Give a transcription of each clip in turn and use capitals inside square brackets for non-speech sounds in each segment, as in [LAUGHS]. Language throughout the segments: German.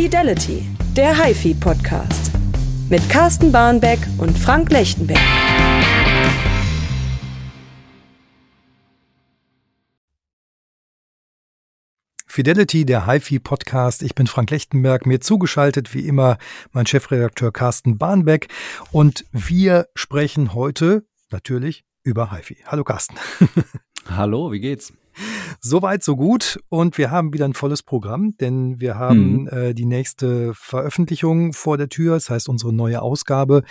Fidelity, der HiFi Podcast. Mit Carsten Barnbeck und Frank Lechtenberg. Fidelity, der HiFi Podcast. Ich bin Frank Lechtenberg, mir zugeschaltet wie immer mein Chefredakteur Carsten Barnbeck und wir sprechen heute natürlich über HiFi. Hallo Carsten. [LAUGHS] Hallo, wie geht's? Soweit, so gut. Und wir haben wieder ein volles Programm, denn wir haben mhm. äh, die nächste Veröffentlichung vor der Tür. Das heißt, unsere neue Ausgabe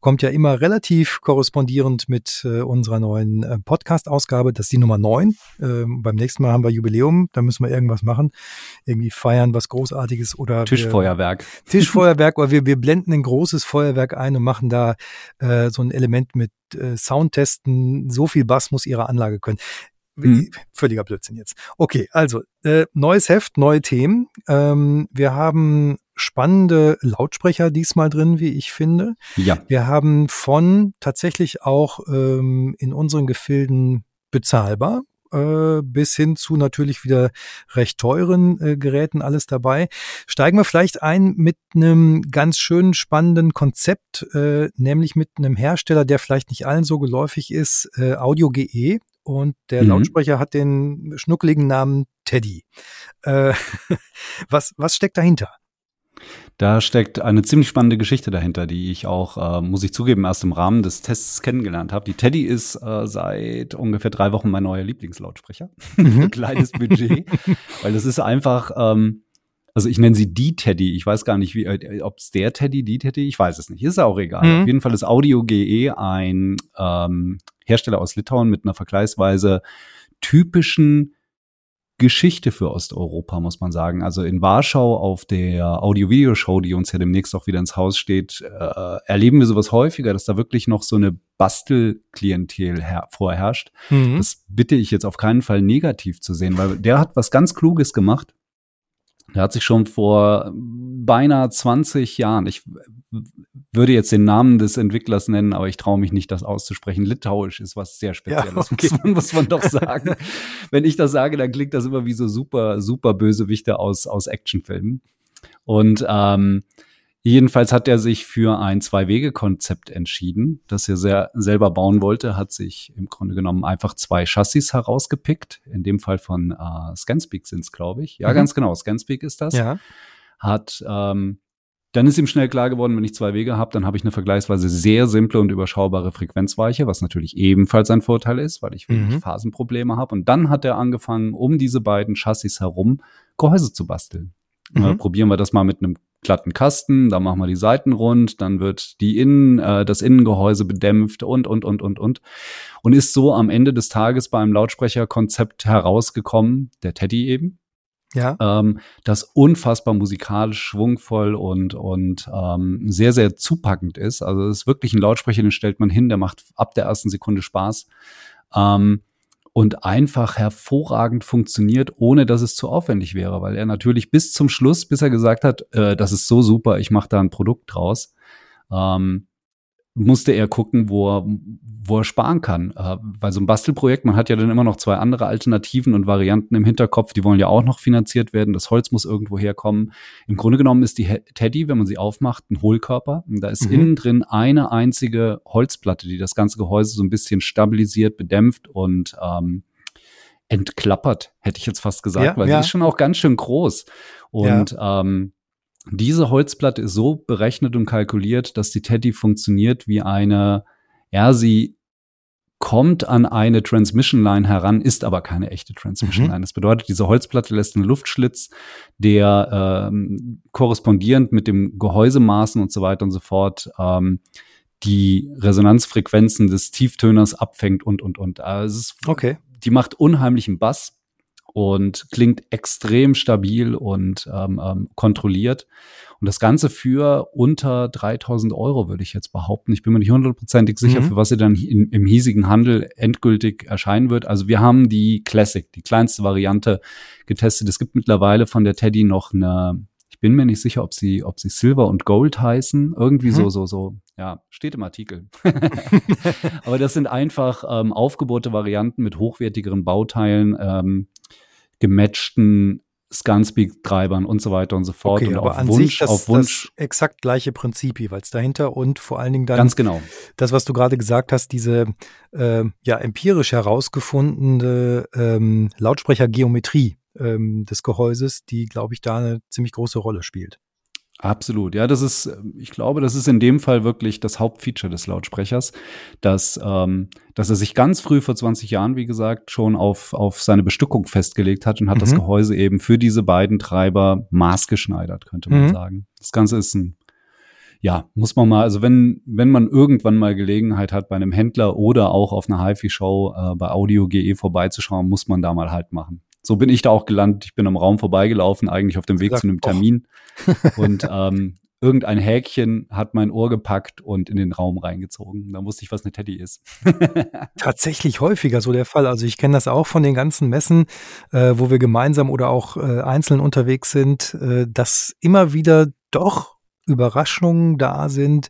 kommt ja immer relativ korrespondierend mit äh, unserer neuen äh, Podcast-Ausgabe. Das ist die Nummer neun. Ähm, beim nächsten Mal haben wir Jubiläum. Da müssen wir irgendwas machen. Irgendwie feiern, was Großartiges oder. Tischfeuerwerk. Wir, Tischfeuerwerk oder wir, wir blenden ein großes Feuerwerk ein und machen da äh, so ein Element mit äh, Soundtesten. So viel Bass muss ihre Anlage können. Hm. Völliger Blödsinn jetzt. Okay, also äh, neues Heft, neue Themen. Ähm, wir haben spannende Lautsprecher diesmal drin, wie ich finde. Ja. Wir haben von tatsächlich auch ähm, in unseren Gefilden bezahlbar äh, bis hin zu natürlich wieder recht teuren äh, Geräten alles dabei. Steigen wir vielleicht ein mit einem ganz schönen spannenden Konzept, äh, nämlich mit einem Hersteller, der vielleicht nicht allen so geläufig ist, äh, Audio GE und der mhm. Lautsprecher hat den schnuckeligen Namen Teddy. Äh, [LAUGHS] was, was steckt dahinter? Da steckt eine ziemlich spannende Geschichte dahinter, die ich auch, äh, muss ich zugeben, erst im Rahmen des Tests kennengelernt habe. Die Teddy ist äh, seit ungefähr drei Wochen mein neuer Lieblingslautsprecher. [LAUGHS] Mhm. Kleines Budget, [LAUGHS] weil das ist einfach, ähm, also ich nenne sie die Teddy. Ich weiß gar nicht, wie, äh, ob es der Teddy, die Teddy, ich weiß es nicht. Ist auch egal. Mhm. Auf jeden Fall ist Audio GE ein ähm, Hersteller aus Litauen mit einer vergleichsweise typischen Geschichte für Osteuropa, muss man sagen. Also in Warschau auf der Audio-Video-Show, die uns ja demnächst auch wieder ins Haus steht, äh, erleben wir sowas häufiger, dass da wirklich noch so eine Bastelklientel vorherrscht. Mhm. Das bitte ich jetzt auf keinen Fall negativ zu sehen, weil der hat was ganz Kluges gemacht. Der hat sich schon vor beinahe 20 Jahren, ich würde jetzt den Namen des Entwicklers nennen, aber ich traue mich nicht, das auszusprechen. Litauisch ist was sehr Spezielles, ja, okay. muss, man, muss man doch sagen. [LAUGHS] Wenn ich das sage, dann klingt das immer wie so super, super Bösewichte aus, aus Actionfilmen. Und ähm, jedenfalls hat er sich für ein Zwei-Wege-Konzept entschieden, das er sehr, selber bauen wollte, hat sich im Grunde genommen einfach zwei Chassis herausgepickt. In dem Fall von äh, Scanspeak sind es, glaube ich. Ja, mhm. ganz genau, Scanspeak ist das. Ja. Hat ähm, dann ist ihm schnell klar geworden, wenn ich zwei Wege habe, dann habe ich eine vergleichsweise sehr simple und überschaubare Frequenzweiche, was natürlich ebenfalls ein Vorteil ist, weil ich wenig mhm. Phasenprobleme habe. Und dann hat er angefangen, um diese beiden Chassis herum Gehäuse zu basteln. Mhm. Äh, probieren wir das mal mit einem glatten Kasten, dann machen wir die Seiten rund, dann wird die Innen, äh, das Innengehäuse bedämpft und, und, und, und, und. Und ist so am Ende des Tages beim Lautsprecherkonzept herausgekommen, der Teddy eben, ja. ähm, das unfassbar musikalisch, schwungvoll und, und ähm, sehr, sehr zupackend ist. Also es ist wirklich ein Lautsprecher, den stellt man hin, der macht ab der ersten Sekunde Spaß. Ähm, und einfach hervorragend funktioniert, ohne dass es zu aufwendig wäre, weil er natürlich bis zum Schluss, bis er gesagt hat, äh, das ist so super, ich mache da ein Produkt draus, ähm, musste er gucken, wo er, wo er sparen kann. Äh, weil so ein Bastelprojekt, man hat ja dann immer noch zwei andere Alternativen und Varianten im Hinterkopf, die wollen ja auch noch finanziert werden. Das Holz muss irgendwo herkommen. Im Grunde genommen ist die Teddy, wenn man sie aufmacht, ein Hohlkörper. Und da ist mhm. innen drin eine einzige Holzplatte, die das ganze Gehäuse so ein bisschen stabilisiert, bedämpft und ähm, entklappert, hätte ich jetzt fast gesagt, ja, weil ja. sie ist schon auch ganz schön groß. Und ja. ähm, diese Holzplatte ist so berechnet und kalkuliert, dass die Teddy funktioniert wie eine, ja, sie kommt an eine Transmission Line heran, ist aber keine echte Transmission mhm. Line. Das bedeutet, diese Holzplatte lässt einen Luftschlitz, der ähm, korrespondierend mit dem Gehäusemaßen und so weiter und so fort ähm, die Resonanzfrequenzen des Tieftöners abfängt und und und. Also es ist, okay. Die macht unheimlichen Bass und klingt extrem stabil und ähm, ähm, kontrolliert. Und das Ganze für unter 3000 Euro, würde ich jetzt behaupten. Ich bin mir nicht hundertprozentig sicher, mhm. für was sie dann in, im hiesigen Handel endgültig erscheinen wird. Also wir haben die Classic, die kleinste Variante getestet. Es gibt mittlerweile von der Teddy noch eine, ich bin mir nicht sicher, ob sie, ob sie Silver und Gold heißen. Irgendwie mhm. so, so, so. Ja, steht im Artikel. [LAUGHS] Aber das sind einfach ähm, aufgebohrte Varianten mit hochwertigeren Bauteilen. Ähm, gematchten Scanspeak-Treibern und so weiter und so fort. Okay, und aber auf an Wunsch, sich das, auf Wunsch. das exakt gleiche Prinzip jeweils dahinter und vor allen Dingen dann Ganz genau. das, was du gerade gesagt hast, diese äh, ja empirisch herausgefundene ähm, Lautsprechergeometrie ähm, des Gehäuses, die, glaube ich, da eine ziemlich große Rolle spielt. Absolut. Ja, das ist, ich glaube, das ist in dem Fall wirklich das Hauptfeature des Lautsprechers, dass, ähm, dass er sich ganz früh vor 20 Jahren, wie gesagt, schon auf, auf seine Bestückung festgelegt hat und hat Mhm. das Gehäuse eben für diese beiden Treiber maßgeschneidert, könnte man Mhm. sagen. Das Ganze ist ein, ja, muss man mal, also wenn, wenn man irgendwann mal Gelegenheit hat, bei einem Händler oder auch auf einer HiFi-Show äh, bei Audio.ge vorbeizuschauen, muss man da mal halt machen. So bin ich da auch gelandet. Ich bin am Raum vorbeigelaufen, eigentlich auf dem Weg Sag, zu einem och. Termin. [LAUGHS] und ähm, irgendein Häkchen hat mein Ohr gepackt und in den Raum reingezogen. Da wusste ich, was eine Teddy ist. [LAUGHS] Tatsächlich häufiger so der Fall. Also ich kenne das auch von den ganzen Messen, äh, wo wir gemeinsam oder auch äh, einzeln unterwegs sind, äh, dass immer wieder doch Überraschungen da sind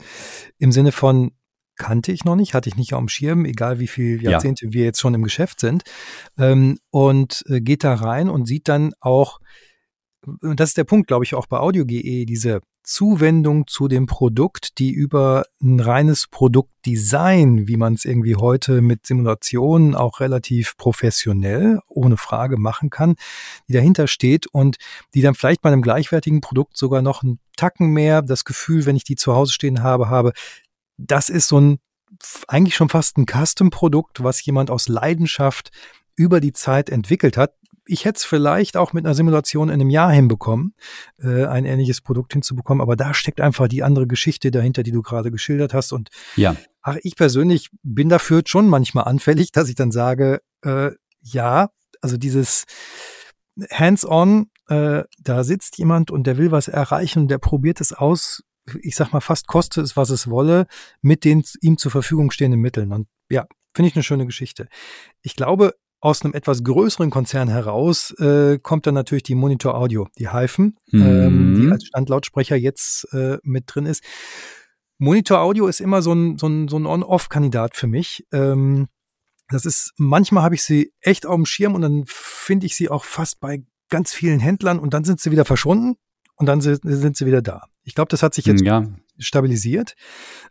im Sinne von kannte ich noch nicht, hatte ich nicht auf dem Schirm, egal wie viele Ja. Jahrzehnte wir jetzt schon im Geschäft sind. Ähm, und äh, geht da rein und sieht dann auch, und das ist der Punkt, glaube ich, auch bei Audio.ge, diese Zuwendung zu dem Produkt, die über ein reines Produktdesign, wie man es irgendwie heute mit Simulationen auch relativ professionell, ohne Frage machen kann, die dahinter steht und die dann vielleicht bei einem gleichwertigen Produkt sogar noch einen Tacken mehr das Gefühl, wenn ich die zu Hause stehen habe, habe, das ist so ein eigentlich schon fast ein Custom-Produkt, was jemand aus Leidenschaft über die Zeit entwickelt hat. Ich hätte es vielleicht auch mit einer Simulation in einem Jahr hinbekommen, äh, ein ähnliches Produkt hinzubekommen, aber da steckt einfach die andere Geschichte dahinter, die du gerade geschildert hast. Und Ja, ach, ich persönlich bin dafür schon manchmal anfällig, [LAUGHS] dass ich dann sage, äh, ja, also dieses Hands-on, äh, da sitzt jemand und der will was erreichen, der probiert es aus, ich sag mal fast koste es, was es wolle, mit den ihm zur Verfügung stehenden Mitteln. Und ja, finde ich eine schöne Geschichte. Ich glaube, aus einem etwas größeren Konzern heraus äh, kommt dann natürlich die Monitor Audio, die Hyphen, ähm, die Mhm. als Standlautsprecher jetzt äh, mit drin ist. Monitor Audio ist immer so ein, so ein, so ein On-Off-Kandidat für mich. Ähm, das ist, manchmal habe ich sie echt auf dem Schirm und dann finde ich sie auch fast bei ganz vielen Händlern und dann sind sie wieder verschwunden und dann sind, sind sie wieder da. Ich glaube, das hat sich jetzt ja, stabilisiert.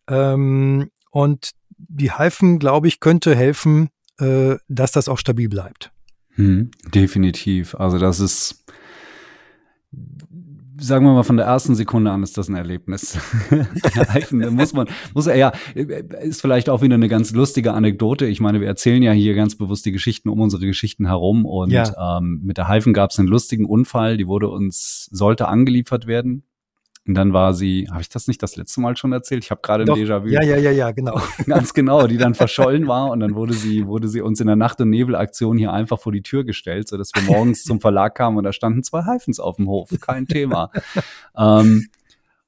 Ähm, und die Hyphen, glaube ich, könnte helfen, äh, dass das auch stabil bleibt. hm, definitiv. Also das ist, sagen wir mal, von der ersten Sekunde an ist das ein Erlebnis. [LAUGHS] Muss man, muss er ja, ist vielleicht auch wieder eine ganz lustige Anekdote. Ich meine, wir erzählen ja hier ganz bewusst die Geschichten um unsere Geschichten herum und Ja. ähm, mit der Heifen gab es einen lustigen Unfall, die wurde uns, sollte angeliefert werden. Und dann war sie, habe ich das nicht das letzte Mal schon erzählt? Ich habe gerade ein. Déjà-vu. Ja, ja, ja, ja, genau. [LAUGHS] Ganz genau, die dann verschollen war und dann wurde sie, wurde sie uns in der Nacht- und Nebelaktion hier einfach vor die Tür gestellt, sodass wir morgens zum Verlag kamen und da standen zwei Hyphens auf dem Hof. Kein Thema. [LAUGHS] ähm,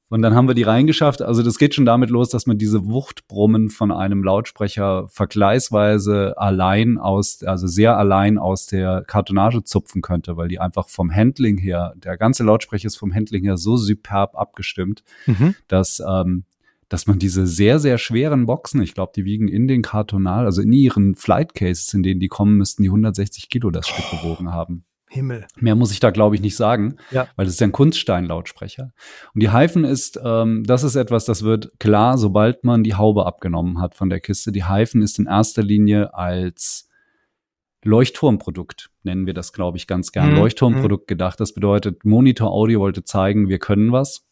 und dann haben wir die reingeschafft. Also das geht schon damit los, dass man diese Wuchtbrummen von einem Lautsprecher vergleichsweise allein aus, also sehr allein aus der Kartonage zupfen könnte, weil die einfach vom Handling her, der ganze Lautsprecher ist vom Handling her so superb abgestimmt, Mhm. dass, ähm, dass man diese sehr, sehr schweren Boxen, ich glaube, die wiegen in den Kartonal, also in ihren Flight Cases, in denen die kommen, müssten die 160 Kilo das Stück gewogen haben. Himmel. Mehr muss ich da, glaube ich, nicht sagen, Ja. weil das ist ja ein Kunststeinlautsprecher. Und die Hyphen ist, ähm, das ist etwas, das wird klar, sobald man die Haube abgenommen hat von der Kiste. Die Hyphen ist in erster Linie als Leuchtturmprodukt, nennen wir das, glaube ich, ganz gern. Mhm. Leuchtturmprodukt gedacht. Das bedeutet, Monitor Audio wollte zeigen, wir können was.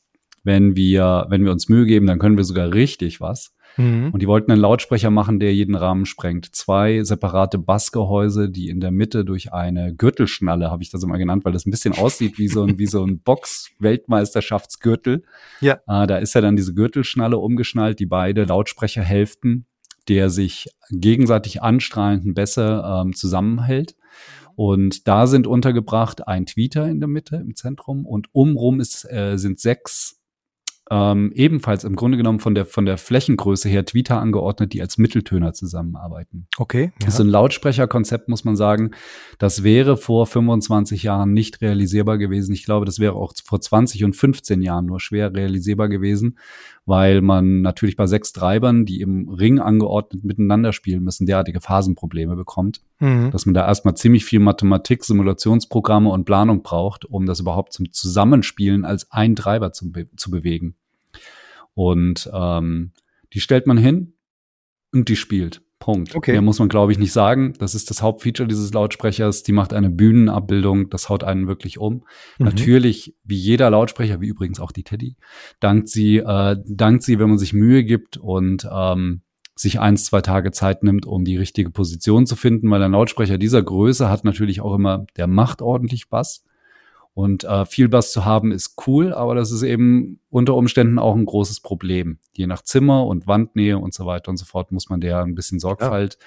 Wenn wir, wenn wir uns Mühe geben, dann können wir sogar richtig was. Mhm. Und die wollten einen Lautsprecher machen, der jeden Rahmen sprengt. Zwei separate Bassgehäuse, die in der Mitte durch eine Gürtelschnalle, habe ich das immer genannt, weil das ein bisschen aussieht wie so ein, wie so ein [LAUGHS] Box-Weltmeisterschaftsgürtel. Ja. Äh, da ist ja dann diese Gürtelschnalle umgeschnallt, die beide Lautsprecherhälften, der sich gegenseitig anstrahlenden Bässe ähm, zusammenhält. Und da sind untergebracht ein Tweeter in der Mitte im Zentrum und umrum ist, äh, sind sechs ähm, ebenfalls im Grunde genommen von der, von der Flächengröße her Tweeter angeordnet, die als Mitteltöner zusammenarbeiten. Okay. Das ist ein Lautsprecherkonzept, muss man sagen. Das wäre vor 25 Jahren nicht realisierbar gewesen. Ich glaube, das wäre auch vor 20 und 15 Jahren nur schwer realisierbar gewesen, weil man natürlich bei sechs Treibern, die im Ring angeordnet miteinander spielen müssen, derartige Phasenprobleme bekommt, mhm. dass man da erstmal ziemlich viel Mathematik, Simulationsprogramme und Planung braucht, um das überhaupt zum Zusammenspielen als ein Treiber zu, be zu bewegen. Und ähm, die stellt man hin und die spielt. Punkt. Okay. Mehr muss man, glaube ich, nicht sagen. Das ist das Hauptfeature dieses Lautsprechers. Die macht eine Bühnenabbildung. Das haut einen wirklich um. Mhm. Natürlich, wie jeder Lautsprecher, wie übrigens auch die Teddy, dankt sie, äh, dankt sie, wenn man sich Mühe gibt und ähm, sich eins, zwei Tage Zeit nimmt, um die richtige Position zu finden, weil ein Lautsprecher dieser Größe hat natürlich auch immer, der macht ordentlich Bass. Und äh, viel Bass zu haben ist cool, aber das ist eben unter Umständen auch ein großes Problem. Je nach Zimmer und Wandnähe und so weiter und so fort muss man der ein bisschen Sorgfalt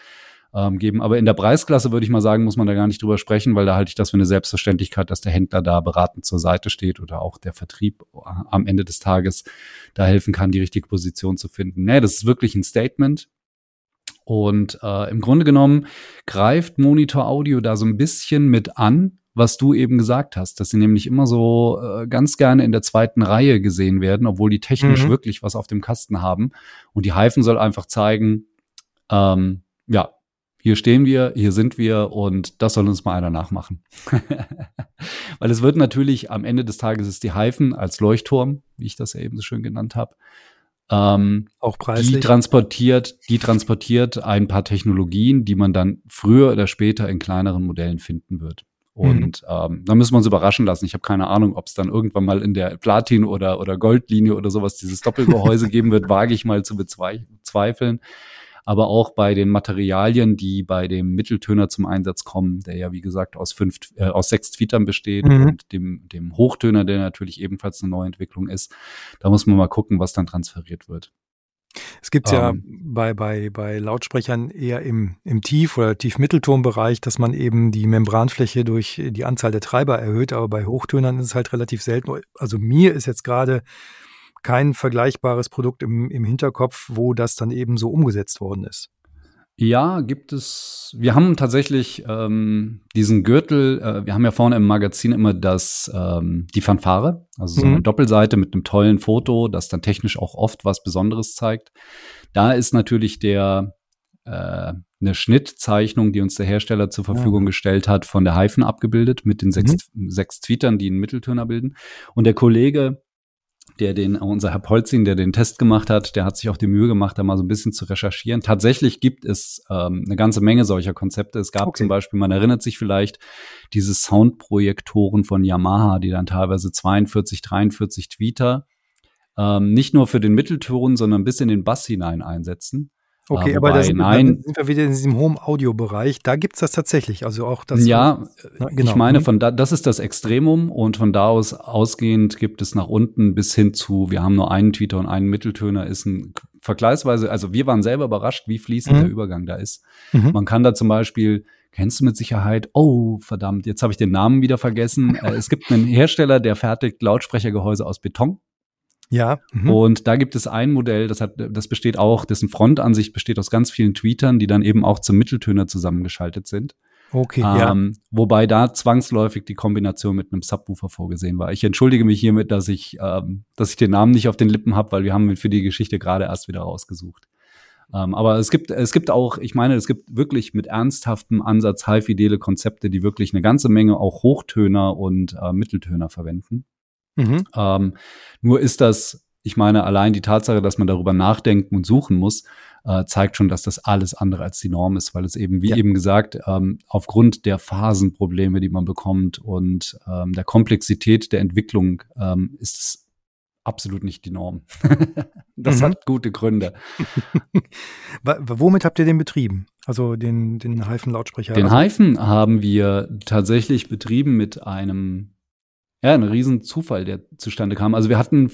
ja. ähm, geben. Aber in der Preisklasse würde ich mal sagen, muss man da gar nicht drüber sprechen, weil da halte ich das für eine Selbstverständlichkeit, dass der Händler da beratend zur Seite steht oder auch der Vertrieb am Ende des Tages da helfen kann, die richtige Position zu finden. Nee, das ist wirklich ein Statement. Und äh, im Grunde genommen greift Monitor Audio da so ein bisschen mit an, was du eben gesagt hast, dass sie nämlich immer so äh, ganz gerne in der zweiten Reihe gesehen werden, obwohl die technisch mhm. wirklich was auf dem Kasten haben. Und die Hyphen soll einfach zeigen, ähm, ja, hier stehen wir, hier sind wir und das soll uns mal einer nachmachen. [LAUGHS] Weil es wird natürlich am Ende des Tages ist die Hyphen als Leuchtturm, wie ich das ja eben so schön genannt habe, ähm, auch preislich. Die transportiert, die transportiert ein paar Technologien, die man dann früher oder später in kleineren Modellen finden wird. Mhm. Und mhm. ähm, da müssen wir uns überraschen lassen. Ich habe keine Ahnung, ob es dann irgendwann mal in der Platin- oder, oder Goldlinie oder sowas dieses Doppelgehäuse [LAUGHS] geben wird, wage ich mal zu bezweifeln. Aber auch bei den Materialien, die bei dem Mitteltöner zum Einsatz kommen, der ja wie gesagt aus fünf, äh, aus sechs Tweetern besteht mhm. und dem, dem Hochtöner, der natürlich ebenfalls eine Neuentwicklung ist, da muss man mal gucken, was dann transferiert wird. Es gibt ja ähm, bei, bei, bei Lautsprechern eher im, im Tief- oder Tief-Mitteltonbereich, dass man eben die Membranfläche durch die Anzahl der Treiber erhöht, aber bei Hochtönern ist es halt relativ selten. Also mir ist jetzt gerade kein vergleichbares Produkt im, im Hinterkopf, wo das dann eben so umgesetzt worden ist. Ja, gibt es. Wir haben tatsächlich ähm, diesen Gürtel. Äh, wir haben ja vorne im Magazin immer das ähm, die Fanfare, also so eine mhm. Doppelseite mit einem tollen Foto, das dann technisch auch oft was Besonderes zeigt. Da ist natürlich der äh, eine Schnittzeichnung, die uns der Hersteller zur Verfügung ja. gestellt hat, von der Hyphen abgebildet mit den sechs, mhm. sechs Tweetern, die einen Mitteltöner bilden. Und der Kollege der den, unser Herr Polzin, der den Test gemacht hat, der hat sich auch die Mühe gemacht, da mal so ein bisschen zu recherchieren. Tatsächlich gibt es ähm, eine ganze Menge solcher Konzepte. Es gab okay. zum Beispiel, man erinnert sich vielleicht, diese Soundprojektoren von Yamaha, die dann teilweise 42, 43 Tweeter ähm, nicht nur für den Mittelton, sondern bis in den Bass hinein einsetzen. Okay, aber da sind, nein, sind wir wieder in diesem Home-Audio-Bereich. Da gibt es das tatsächlich. Also auch das. Ja, na, genau. ich meine, mhm. von da, das ist das Extremum und von da aus ausgehend gibt es nach unten bis hin zu, wir haben nur einen Tweeter und einen Mitteltöner, ist ein vergleichsweise, also wir waren selber überrascht, wie fließend mhm. der Übergang da ist. Mhm. Man kann da zum Beispiel, kennst du mit Sicherheit, oh verdammt, jetzt habe ich den Namen wieder vergessen. [LAUGHS] Äh, es gibt einen Hersteller, der fertigt Lautsprechergehäuse aus Beton. Ja. Mhm. Und da gibt es ein Modell, das hat, das besteht auch, dessen Frontansicht besteht aus ganz vielen Tweetern, die dann eben auch zum Mitteltöner zusammengeschaltet sind. Okay, ähm, ja. Wobei da zwangsläufig die Kombination mit einem Subwoofer vorgesehen war. Ich entschuldige mich hiermit, dass ich, ähm, dass ich den Namen nicht auf den Lippen habe, weil wir haben ihn für die Geschichte gerade erst wieder rausgesucht. Ähm, aber es gibt, es gibt auch, ich meine, es gibt wirklich mit ernsthaftem Ansatz high-fidele Konzepte, die wirklich eine ganze Menge auch Hochtöner und äh, Mitteltöner verwenden. Mhm. Ähm, nur ist das, ich meine, allein die Tatsache, dass man darüber nachdenken und suchen muss, äh, zeigt schon, dass das alles andere als die Norm ist, weil es eben, wie ja. eben gesagt, ähm, aufgrund der Phasenprobleme, die man bekommt und ähm, der Komplexität der Entwicklung ähm, ist es absolut nicht die Norm. [LAUGHS] das mhm. hat gute Gründe. [LAUGHS] Womit habt ihr den betrieben? Also den, den Hyphen-Lautsprecher? Den also Hyphen haben wir tatsächlich betrieben mit einem ja, ein Riesenzufall, der zustande kam. Also wir hatten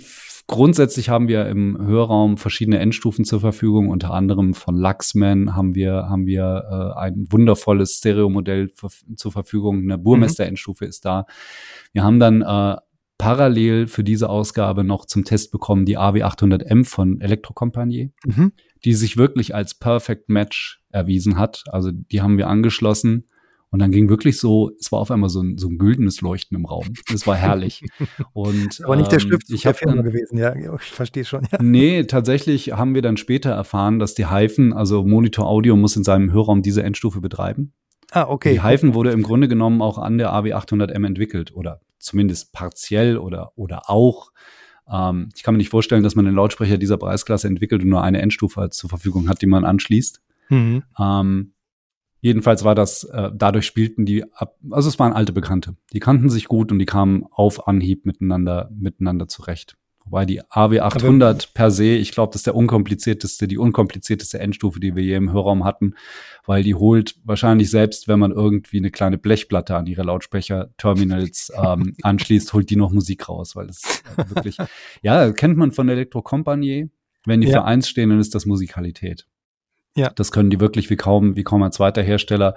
grundsätzlich haben wir im Hörraum verschiedene Endstufen zur Verfügung. Unter anderem von Luxman haben wir haben wir äh, ein wundervolles Stereomodell zur Verfügung. Eine Burmester-Endstufe ist da. Wir haben dann äh, parallel für diese Ausgabe noch zum Test bekommen die AW800M von Elektrokompagnie, mhm. die sich wirklich als Perfect Match erwiesen hat. Also die haben wir angeschlossen Und dann ging wirklich so, es war auf einmal so ein, so ein güldenes Leuchten im Raum. Das war herrlich. [LAUGHS] Und, Aber nicht der Stift ähm, ich der Firma gewesen, ja, ich verstehe schon. Ja. Nee, tatsächlich haben wir dann später erfahren, dass die Hyphen, also Monitor Audio muss in seinem Hörraum diese Endstufe betreiben. Ah, okay. Die Hyphen wurde im Grunde genommen auch an der AW800M entwickelt oder zumindest partiell oder, oder auch. Ähm, ich kann mir nicht vorstellen, dass man einen Lautsprecher dieser Preisklasse entwickelt und nur eine Endstufe zur Verfügung hat, die man anschließt. Mhm. Ähm, Jedenfalls war das, äh, dadurch spielten die ab, also es waren alte Bekannte. Die kannten sich gut und die kamen auf Anhieb miteinander, miteinander zurecht. Wobei die AW800 per se, ich glaube, das ist der unkomplizierteste, die unkomplizierteste Endstufe, die wir je im Hörraum hatten, weil die holt wahrscheinlich selbst, wenn man irgendwie eine kleine Blechplatte an ihre Lautsprecher-Terminals ähm, [LAUGHS] anschließt, holt die noch Musik raus, weil das äh, wirklich, ja, kennt man von Elektrokompagnie. Wenn die ja. für eins stehen, dann ist das Musikalität. Ja. Das können die wirklich wie kaum, wie kaum ein zweiter Hersteller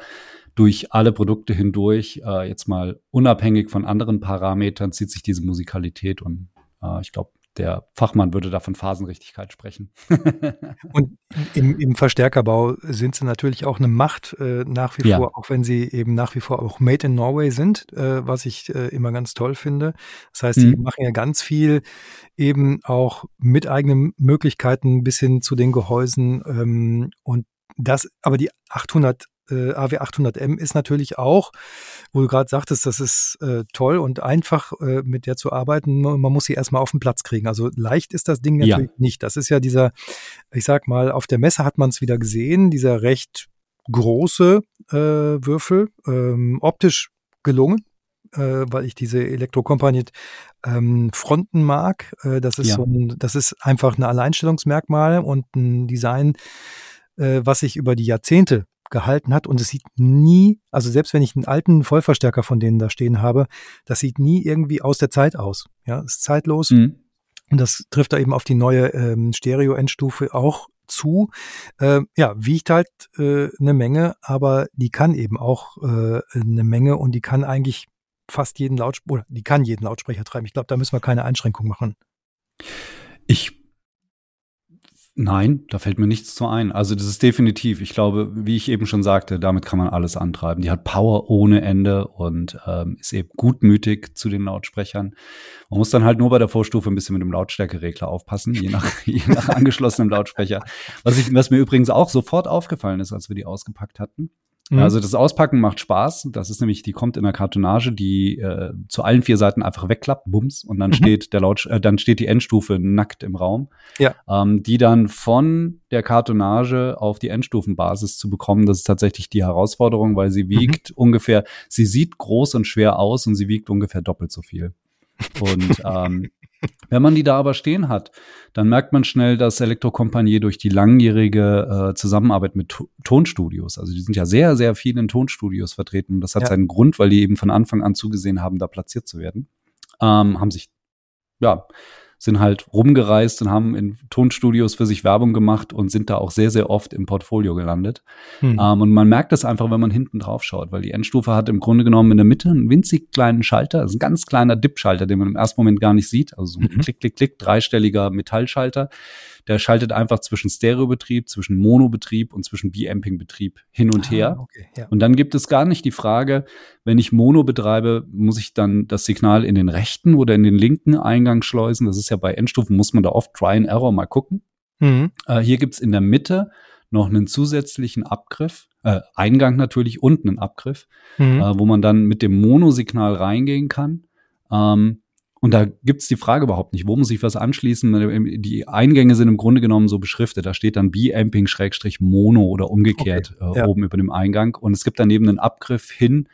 durch alle Produkte hindurch. Äh, jetzt mal unabhängig von anderen Parametern zieht sich diese Musikalität und äh, ich glaube, der Fachmann würde da von Phasenrichtigkeit sprechen. [LAUGHS] und im, im, Verstärkerbau sind sie natürlich auch eine Macht äh, nach wie ja. vor, auch wenn sie eben nach wie vor auch Made in Norway sind, äh, was ich äh, immer ganz toll finde. Das heißt, mhm. die machen ja ganz viel eben auch mit eigenen Möglichkeiten bis hin zu den Gehäusen ähm, und das, aber die 800 äh, AW800M ist natürlich auch, wo du gerade sagtest, das ist äh, toll und einfach äh, mit der zu arbeiten. Man muss sie erstmal auf den Platz kriegen. Also leicht ist das Ding natürlich ja. nicht. Das ist ja dieser, ich sag mal, auf der Messe hat man es wieder gesehen, dieser recht große äh, Würfel, ähm, optisch gelungen, äh, weil ich diese Elektrokompagnie ähm, Fronten mag. Äh, das ist ja. so ein, das ist einfach ein Alleinstellungsmerkmal und ein Design, äh, was sich über die Jahrzehnte gehalten hat und es sieht nie, also selbst wenn ich einen alten Vollverstärker von denen da stehen habe, das sieht nie irgendwie aus der Zeit aus. Ja, ist zeitlos. Mhm. Und das trifft da eben auf die neue ähm, Stereo-Endstufe auch zu. Äh, ja, wiegt halt äh, eine Menge, aber die kann eben auch äh, eine Menge und die kann eigentlich fast jeden Lautsprecher, oder die kann jeden Lautsprecher treiben. Ich glaube, da müssen wir keine Einschränkung machen. Ich Nein, da fällt mir nichts zu ein. Also das ist definitiv, ich glaube, wie ich eben schon sagte, damit kann man alles antreiben. Die hat Power ohne Ende und ähm, ist eben gutmütig zu den Lautsprechern. Man muss dann halt nur bei der Vorstufe ein bisschen mit dem Lautstärkeregler aufpassen, je nach, [LAUGHS] je nach angeschlossenem Lautsprecher. Was, ich, was mir übrigens auch sofort aufgefallen ist, als wir die ausgepackt hatten. Mhm. Also das Auspacken macht Spaß. Das ist nämlich, die kommt in der Kartonage, die äh, zu allen vier Seiten einfach wegklappt, bums, und dann mhm. steht der Laut, äh, dann steht die Endstufe nackt im Raum. Ja. Ähm, die dann von der Kartonage auf die Endstufenbasis zu bekommen, das ist tatsächlich die Herausforderung, weil sie mhm. wiegt mhm. ungefähr, sie sieht groß und schwer aus und sie wiegt ungefähr doppelt so viel. Und ähm, wenn man die da aber stehen hat, dann merkt man schnell, dass Elektrokompagnie durch die langjährige äh, Zusammenarbeit mit to Tonstudios, also die sind ja sehr, sehr viel in Tonstudios vertreten. Und das hat ja. seinen Grund, weil die eben von Anfang an zugesehen haben, da platziert zu werden. Ähm, haben sich ja sind halt rumgereist und haben in Tonstudios für sich Werbung gemacht und sind da auch sehr, sehr oft im Portfolio gelandet. Hm. Ähm, und man merkt das einfach, wenn man hinten drauf schaut, weil die Endstufe hat im Grunde genommen in der Mitte einen winzig kleinen Schalter, also ein ganz kleiner Dip-Schalter, den man im ersten Moment gar nicht sieht, also so ein mhm. Klick, Klick, Klick, dreistelliger Metallschalter. Der schaltet einfach zwischen Stereobetrieb, zwischen Monobetrieb und zwischen B-Amping-Betrieb hin und ah, her. Okay, ja. Und dann gibt es gar nicht die Frage, wenn ich Mono betreibe, muss ich dann das Signal in den rechten oder in den linken Eingang schleusen. Das ist ja bei Endstufen, muss man da oft Try and Error mal gucken. Mhm. Äh, hier gibt's in der Mitte noch einen zusätzlichen Abgriff, äh, Eingang natürlich und einen Abgriff, mhm. äh, wo man dann mit dem Monosignal reingehen kann. Ähm, und da gibt's die Frage überhaupt nicht, wo muss ich was anschließen? Die Eingänge sind im Grunde genommen so beschriftet. Da steht dann B-Amping Schrägstrich Mono oder umgekehrt okay, äh, ja. oben über dem Eingang. Und es gibt daneben einen Abgriff hin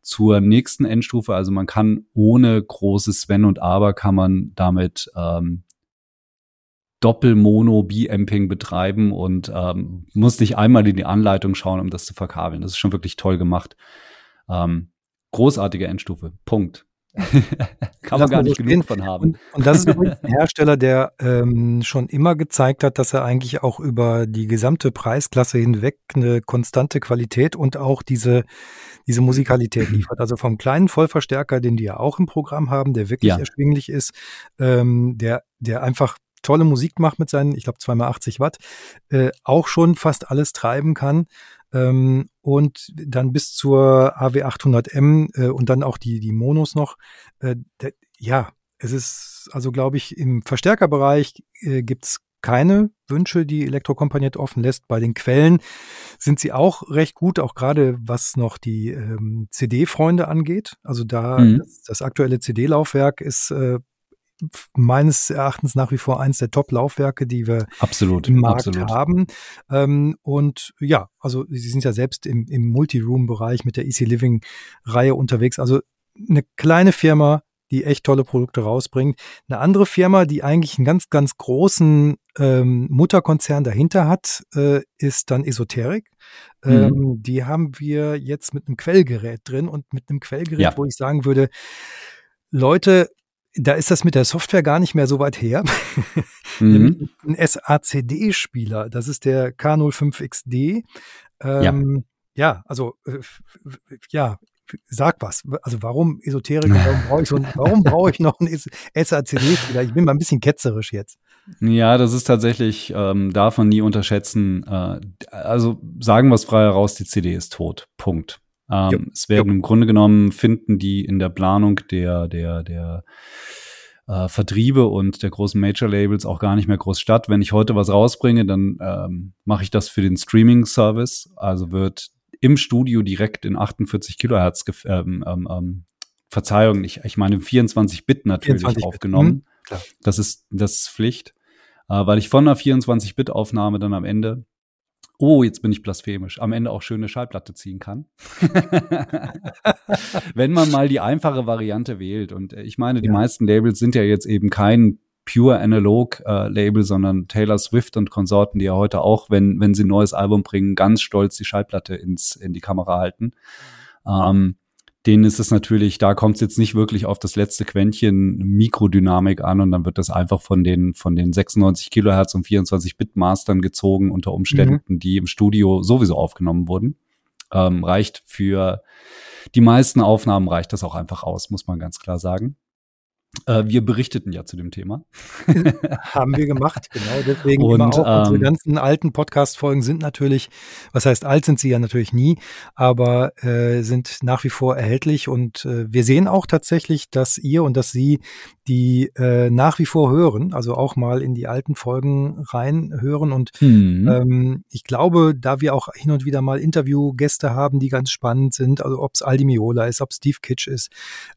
zur nächsten Endstufe. Also man kann ohne großes Wenn und Aber kann man damit ähm, Doppel-Mono B-Amping betreiben und ähm, muss nicht einmal in die Anleitung schauen, um das zu verkabeln. Das ist schon wirklich toll gemacht. Ähm, großartige Endstufe. Punkt. [LAUGHS] Kann man gar nicht so genug von haben. Und, und das ist ein Hersteller, der ähm, schon immer gezeigt hat, dass er eigentlich auch über die gesamte Preisklasse hinweg eine konstante Qualität und auch diese, diese Musikalität [LAUGHS] liefert. Also vom kleinen Vollverstärker, den die ja auch im Programm haben, der wirklich ja. erschwinglich ist, ähm, der, der einfach tolle Musik macht mit seinen, ich glaube, zweimal 80 Watt, äh, auch schon fast alles treiben kann. Ähm, und dann bis zur AW800M äh, und dann auch die, die Monos noch. Äh, der, ja, es ist also, glaube ich, im Verstärkerbereich äh, gibt's keine Wünsche, die Elektrokompagnet offen lässt. Bei den Quellen sind sie auch recht gut, auch gerade was noch die ähm, CD-Freunde angeht. Also da mhm. das, das, aktuelle CD-Laufwerk ist äh, meines Erachtens nach wie vor eins der Top-Laufwerke, die wir absolut, im Markt absolut. haben. Ähm, und ja, also Sie sind ja selbst im, im Multi-Room-Bereich mit der Easy Living-Reihe unterwegs. Also eine kleine Firma, die echt tolle Produkte rausbringt. Eine andere Firma, die eigentlich einen ganz, ganz großen ähm, Mutterkonzern dahinter hat, äh, ist dann Esoterik. Mhm. Ähm, die haben wir jetzt mit einem Quellgerät drin und mit einem Quellgerät, ja. wo ich sagen würde, Leute, da ist das mit der Software gar nicht mehr so weit her. [LAUGHS] Mhm. ein SACD-Spieler, das ist der K05XD. Ähm, ja. ja, also äh, ja, sag was. Also warum Esoterik? Warum brauche ich, so warum brauche ich noch einen SACD-Spieler? Ich bin mal ein bisschen ketzerisch jetzt. Ja, das ist tatsächlich, ähm, darf man nie unterschätzen. Äh, also sagen wir es frei heraus, die CD ist tot. Punkt. Ähm, jo, es werden jo. im Grunde genommen finden die in der Planung der, der, der äh, Vertriebe und der großen Major-Labels auch gar nicht mehr groß statt. Wenn ich heute was rausbringe, dann ähm, mache ich das für den Streaming-Service. Also wird im Studio direkt in 48 Kilohertz, ähm, ähm, ähm, Verzeihung, ich, ich meine 24-Bit natürlich 24 aufgenommen. Hm, das ist, das ist Pflicht. Äh, weil ich von einer 24-Bit-Aufnahme dann am Ende oh, jetzt bin ich blasphemisch, am Ende auch schöne Schallplatte ziehen kann. [LAUGHS] Wenn man mal die einfache Variante wählt. Und äh, ich meine, die ja. meisten Labels sind ja jetzt eben kein pure Analog äh, Label, sondern Taylor Swift und Konsorten, die ja heute auch, wenn, wenn sie ein neues Album bringen, ganz stolz die Schallplatte ins, in die Kamera halten. Ähm, denen ist es natürlich, da kommt es jetzt nicht wirklich auf das letzte Quäntchen Mikrodynamik an und dann wird das einfach von den, von den 96 Kilohertz und 24 Bit Mastern gezogen unter Umständen, mhm. die im Studio sowieso aufgenommen wurden. Ähm, reicht für die meisten Aufnahmen reicht das auch einfach aus, muss man ganz klar sagen. Äh, wir berichteten ja zu dem Thema. [LAUGHS] Haben wir gemacht, genau. Deswegen und, auch ähm, unsere ganzen alten Podcast-Folgen sind natürlich, was heißt alt sind sie ja natürlich nie, aber äh, sind nach wie vor erhältlich. Und äh, wir sehen auch tatsächlich, dass ihr und dass sie die äh, nach wie vor hören, also auch mal in die alten Folgen reinhören. Und mhm. ähm, ich glaube, da wir auch hin und wieder mal Interviewgäste haben, die ganz spannend sind, also ob es Aldi Miola ist, ob Steve Kitsch ist,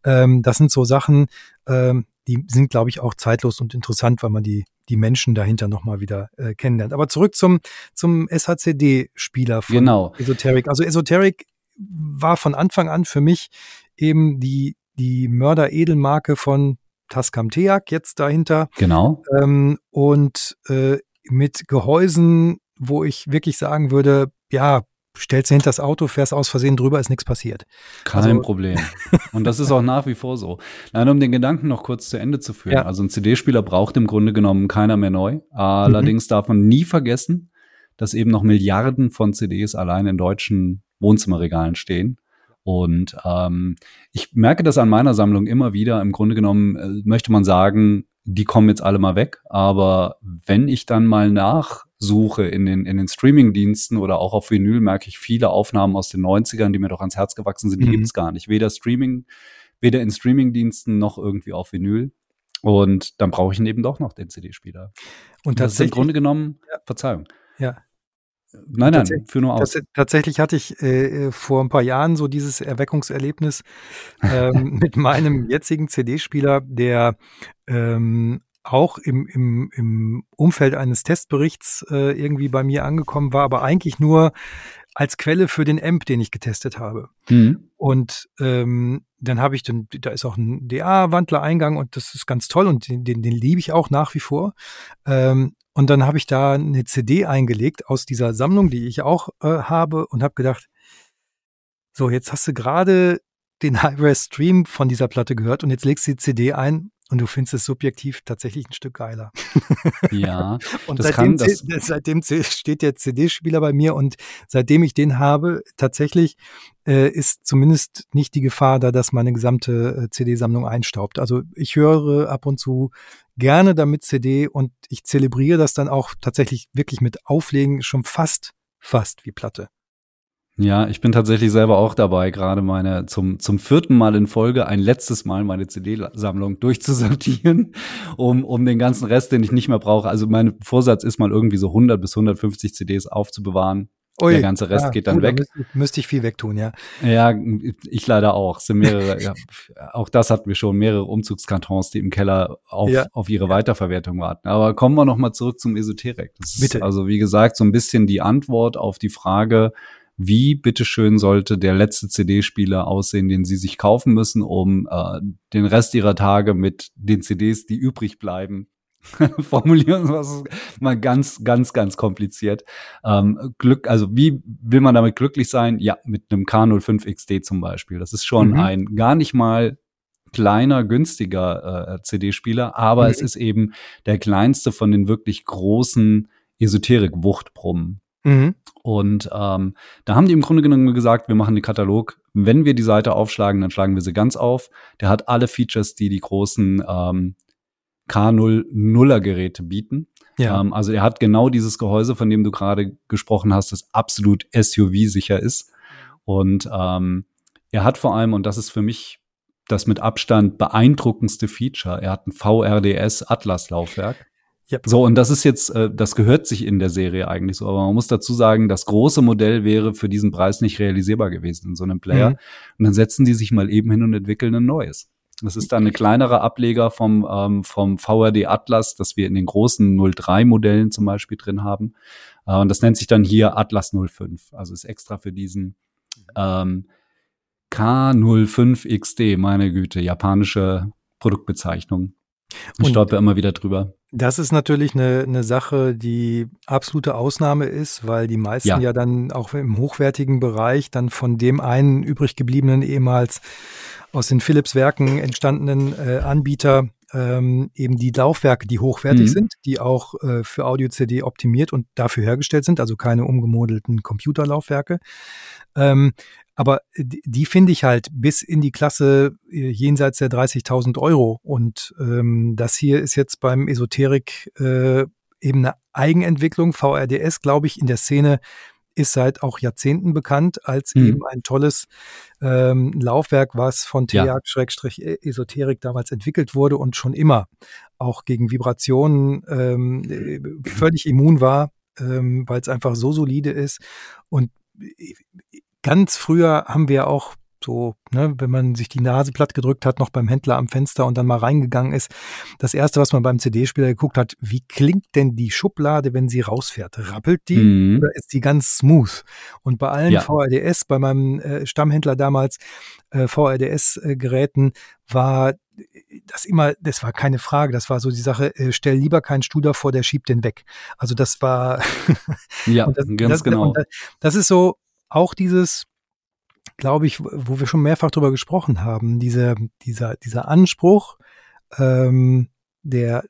ähm, das sind so Sachen, ähm, die sind, glaube ich, auch zeitlos und interessant, weil man die, die Menschen dahinter nochmal wieder äh, kennenlernt. Aber zurück zum, zum SHCD-Spieler von genau. Esoteric. Also Esoteric war von Anfang an für mich eben die, die Mörder-Edelmarke von Tascam Teak jetzt dahinter. Genau. Ähm, und äh, mit Gehäusen, wo ich wirklich sagen würde, ja, stellst du hinter das Auto, fährst aus Versehen drüber, ist nichts passiert. Kein also, Problem. [LAUGHS] Und das ist auch nach wie vor so. Nein, um den Gedanken noch kurz zu Ende zu führen. Ja. Also ein CD-Spieler braucht im Grunde genommen keiner mehr neu. Allerdings mhm. darf man nie vergessen, dass eben noch Milliarden von CDs allein in deutschen Wohnzimmerregalen stehen. Und ähm, ich merke das an meiner Sammlung immer wieder. Im Grunde genommen äh, möchte man sagen, die kommen jetzt alle mal weg. Aber wenn ich dann mal nachsuche in den, in den Streaming-Diensten oder auch auf Vinyl, merke ich viele Aufnahmen aus den 90ern, die mir doch ans Herz gewachsen sind, die mhm. gibt's gar nicht. Weder Streaming, weder in Streaming-Diensten noch irgendwie auf Vinyl. Und dann brauche ich eben doch noch den CD-Spieler. Und das ist im Grunde genommen, ja. Verzeihung. Ja. Nein, nein, für nur aus. Tatsächlich hatte ich äh, vor ein paar Jahren so dieses Erweckungserlebnis ähm, [LAUGHS] mit meinem jetzigen CD-Spieler, der ähm, auch im, im, im Umfeld eines Testberichts äh, irgendwie bei mir angekommen war, aber eigentlich nur als Quelle für den AMP, den ich getestet habe. Mhm. Und ähm, dann habe ich dann, da ist auch ein DA-Wandler-Eingang und das ist ganz toll und den, den, den liebe ich auch nach wie vor. Ähm, und dann habe ich da eine CD eingelegt aus dieser Sammlung, die ich auch äh, habe und habe gedacht, so, jetzt hast du gerade den [LAUGHS] High-Res-Stream von dieser Platte gehört und jetzt legst du die CD ein und du findest es subjektiv tatsächlich ein Stück geiler. Ja. [LAUGHS] und das seitdem, kann, das seitdem steht der CD-Spieler bei mir und seitdem ich den habe, tatsächlich äh, ist zumindest nicht die Gefahr da, dass meine gesamte äh, CD-Sammlung einstaubt. Also ich höre ab und zu gerne damit CD und ich zelebriere das dann auch tatsächlich wirklich mit Auflegen schon fast, fast wie Platte. Ja, ich bin tatsächlich selber auch dabei, gerade meine zum, zum vierten Mal in Folge ein letztes Mal meine CD-Sammlung durchzusortieren, um, um den ganzen Rest, den ich nicht mehr brauche. Also mein Vorsatz ist mal irgendwie so 100 bis 150 CDs aufzubewahren. Ui, der ganze Rest ja, geht dann gut, weg. Müsste, müsste, ich viel wegtun, ja. Ja, ich leider auch. Sind mehrere, ja, auch das hatten wir schon, mehrere Umzugskartons, die im Keller auf, ja. auf ihre Weiterverwertung warten. Aber kommen wir noch mal zurück zum Esoterik. Das Bitte. ist also, wie gesagt, so ein bisschen die Antwort auf die Frage, wie bitteschön sollte der letzte CD-Spieler aussehen, den Sie sich kaufen müssen, um äh, den Rest Ihrer Tage mit den CDs, die übrig bleiben, [LAUGHS] formulieren es mal ganz, ganz, ganz kompliziert. Ähm, Glück, also wie will man damit glücklich sein? Ja, mit einem K05 XD zum Beispiel. Das ist schon mhm. ein gar nicht mal kleiner, günstiger äh, CD-Spieler, aber mhm. es ist eben der kleinste von den wirklich großen Esoterik-Wuchtbrummen. Mhm. Und ähm, da haben die im Grunde genommen gesagt, wir machen den Katalog. Wenn wir die Seite aufschlagen, dann schlagen wir sie ganz auf. Der hat alle Features, die die großen ähm, K0 Nuller Geräte bieten. Ja. Ähm, also er hat genau dieses Gehäuse, von dem du gerade gesprochen hast, das absolut SUV-sicher ist. Und ähm, er hat vor allem, und das ist für mich das mit Abstand beeindruckendste Feature, er hat ein VRDS Atlas Laufwerk. Yep. So, und das ist jetzt, äh, das gehört sich in der Serie eigentlich so, aber man muss dazu sagen, das große Modell wäre für diesen Preis nicht realisierbar gewesen in so einem Player. Mhm. Und dann setzen die sich mal eben hin und entwickeln ein neues. Das ist dann eine kleinere Ableger vom, ähm, vom VRD Atlas, das wir in den großen 03 Modellen zum Beispiel drin haben. Äh, und das nennt sich dann hier Atlas 05. Also ist extra für diesen ähm, K05 XD, meine Güte, japanische Produktbezeichnung. Ich stolper immer wieder drüber. Das ist natürlich eine, eine Sache, die absolute Ausnahme ist, weil die meisten ja. ja dann auch im hochwertigen Bereich dann von dem einen übrig gebliebenen ehemals aus den Philips Werken entstandenen äh, Anbieter ähm, eben die Laufwerke, die hochwertig mhm. sind, die auch äh, für Audio-CD optimiert und dafür hergestellt sind, also keine umgemodelten Computerlaufwerke. Ähm, aber die, die finde ich halt bis in die Klasse äh, jenseits der 30.000 Euro. Und ähm, das hier ist jetzt beim Esoterik äh, eben eine Eigenentwicklung. VRDS, glaube ich, in der Szene ist seit auch Jahrzehnten bekannt als mhm. eben ein tolles ähm, Laufwerk, was von TEAG-Esoterik damals entwickelt wurde und schon immer auch gegen Vibrationen ähm, äh, völlig immun war, ähm, weil es einfach so solide ist. Und äh, ganz früher haben wir auch so, ne, wenn man sich die Nase platt gedrückt hat, noch beim Händler am Fenster und dann mal reingegangen ist. Das erste, was man beim CD-Spieler geguckt hat, wie klingt denn die Schublade, wenn sie rausfährt? Rappelt die mhm. oder ist die ganz smooth? Und bei allen ja. VRDS, bei meinem äh, Stammhändler damals, äh, VRDS-Geräten, war das immer, das war keine Frage, das war so die Sache, äh, stell lieber keinen Stuhl davor, der schiebt den weg. Also das war ja, [LAUGHS] das, ganz das, genau. Das, das ist so auch dieses, glaube ich, wo wir schon mehrfach drüber gesprochen haben, dieser, dieser, dieser Anspruch, ähm, der,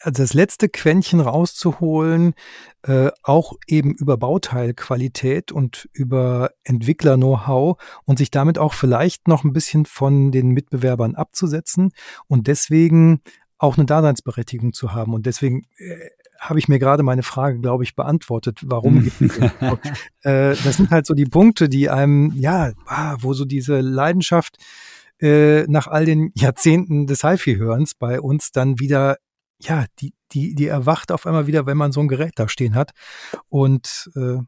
also das letzte Quäntchen rauszuholen, äh, auch eben über Bauteilqualität und über Entwickler-Know-how und sich damit auch vielleicht noch ein bisschen von den Mitbewerbern abzusetzen und deswegen auch eine Daseinsberechtigung zu haben. Und deswegen äh, habe ich mir gerade meine Frage, glaube ich, beantwortet. Warum gibt es [LAUGHS] äh, Das sind halt so die Punkte, die einem, ja, ah, wo so diese Leidenschaft äh, nach all den Jahrzehnten des HiFi-Hörens bei uns dann wieder, ja, die, die, die erwacht auf einmal wieder, wenn man so ein Gerät da stehen hat. Und äh,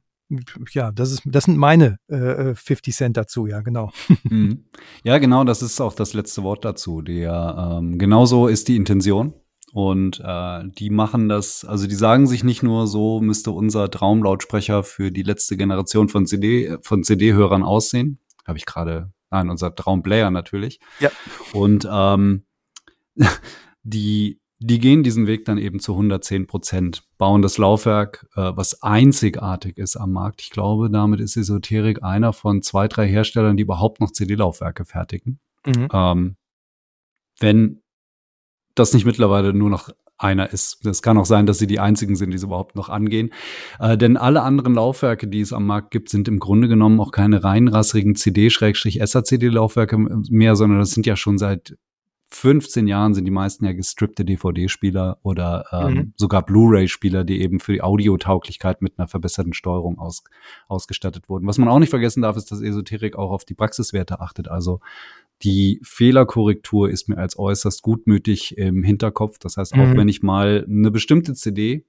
ja, das ist, das sind meine äh, 50 Cent dazu, ja, genau. Mhm. [LAUGHS] Ja, genau, das ist auch das letzte Wort dazu. Der, ähm, genauso ist die Intention. Und äh, die machen das, also die sagen sich nicht nur, so müsste unser Traumlautsprecher für die letzte Generation von CD, von CD-Hörern aussehen. Habe ich gerade, nein, unser Traumplayer natürlich. Ja. Und ähm, [LAUGHS] die, die gehen diesen Weg dann eben zu 110 Prozent, bauen das Laufwerk, äh, was einzigartig ist am Markt. Ich glaube, damit ist Esoterik einer von zwei, drei Herstellern, die überhaupt noch CD-Laufwerke fertigen. Mhm. Ähm, wenn das nicht mittlerweile nur noch einer ist. Es kann auch sein, dass sie die einzigen sind, die es überhaupt noch angehen. Äh, denn alle anderen Laufwerke, die es am Markt gibt, sind im Grunde genommen auch keine reinrassigen CD-SACD-Laufwerke mehr, sondern das sind ja schon seit 15 Jahren sind die meisten ja gestrippte DVD-Spieler oder ähm, mhm. sogar Blu-ray-Spieler, die eben für die Audiotauglichkeit mit einer verbesserten Steuerung aus, ausgestattet wurden. Was man auch nicht vergessen darf, ist, dass Esoterik auch auf die Praxiswerte achtet. Also die Fehlerkorrektur ist mir als äußerst gutmütig im Hinterkopf. Das heißt, auch mhm. wenn ich mal eine bestimmte CD,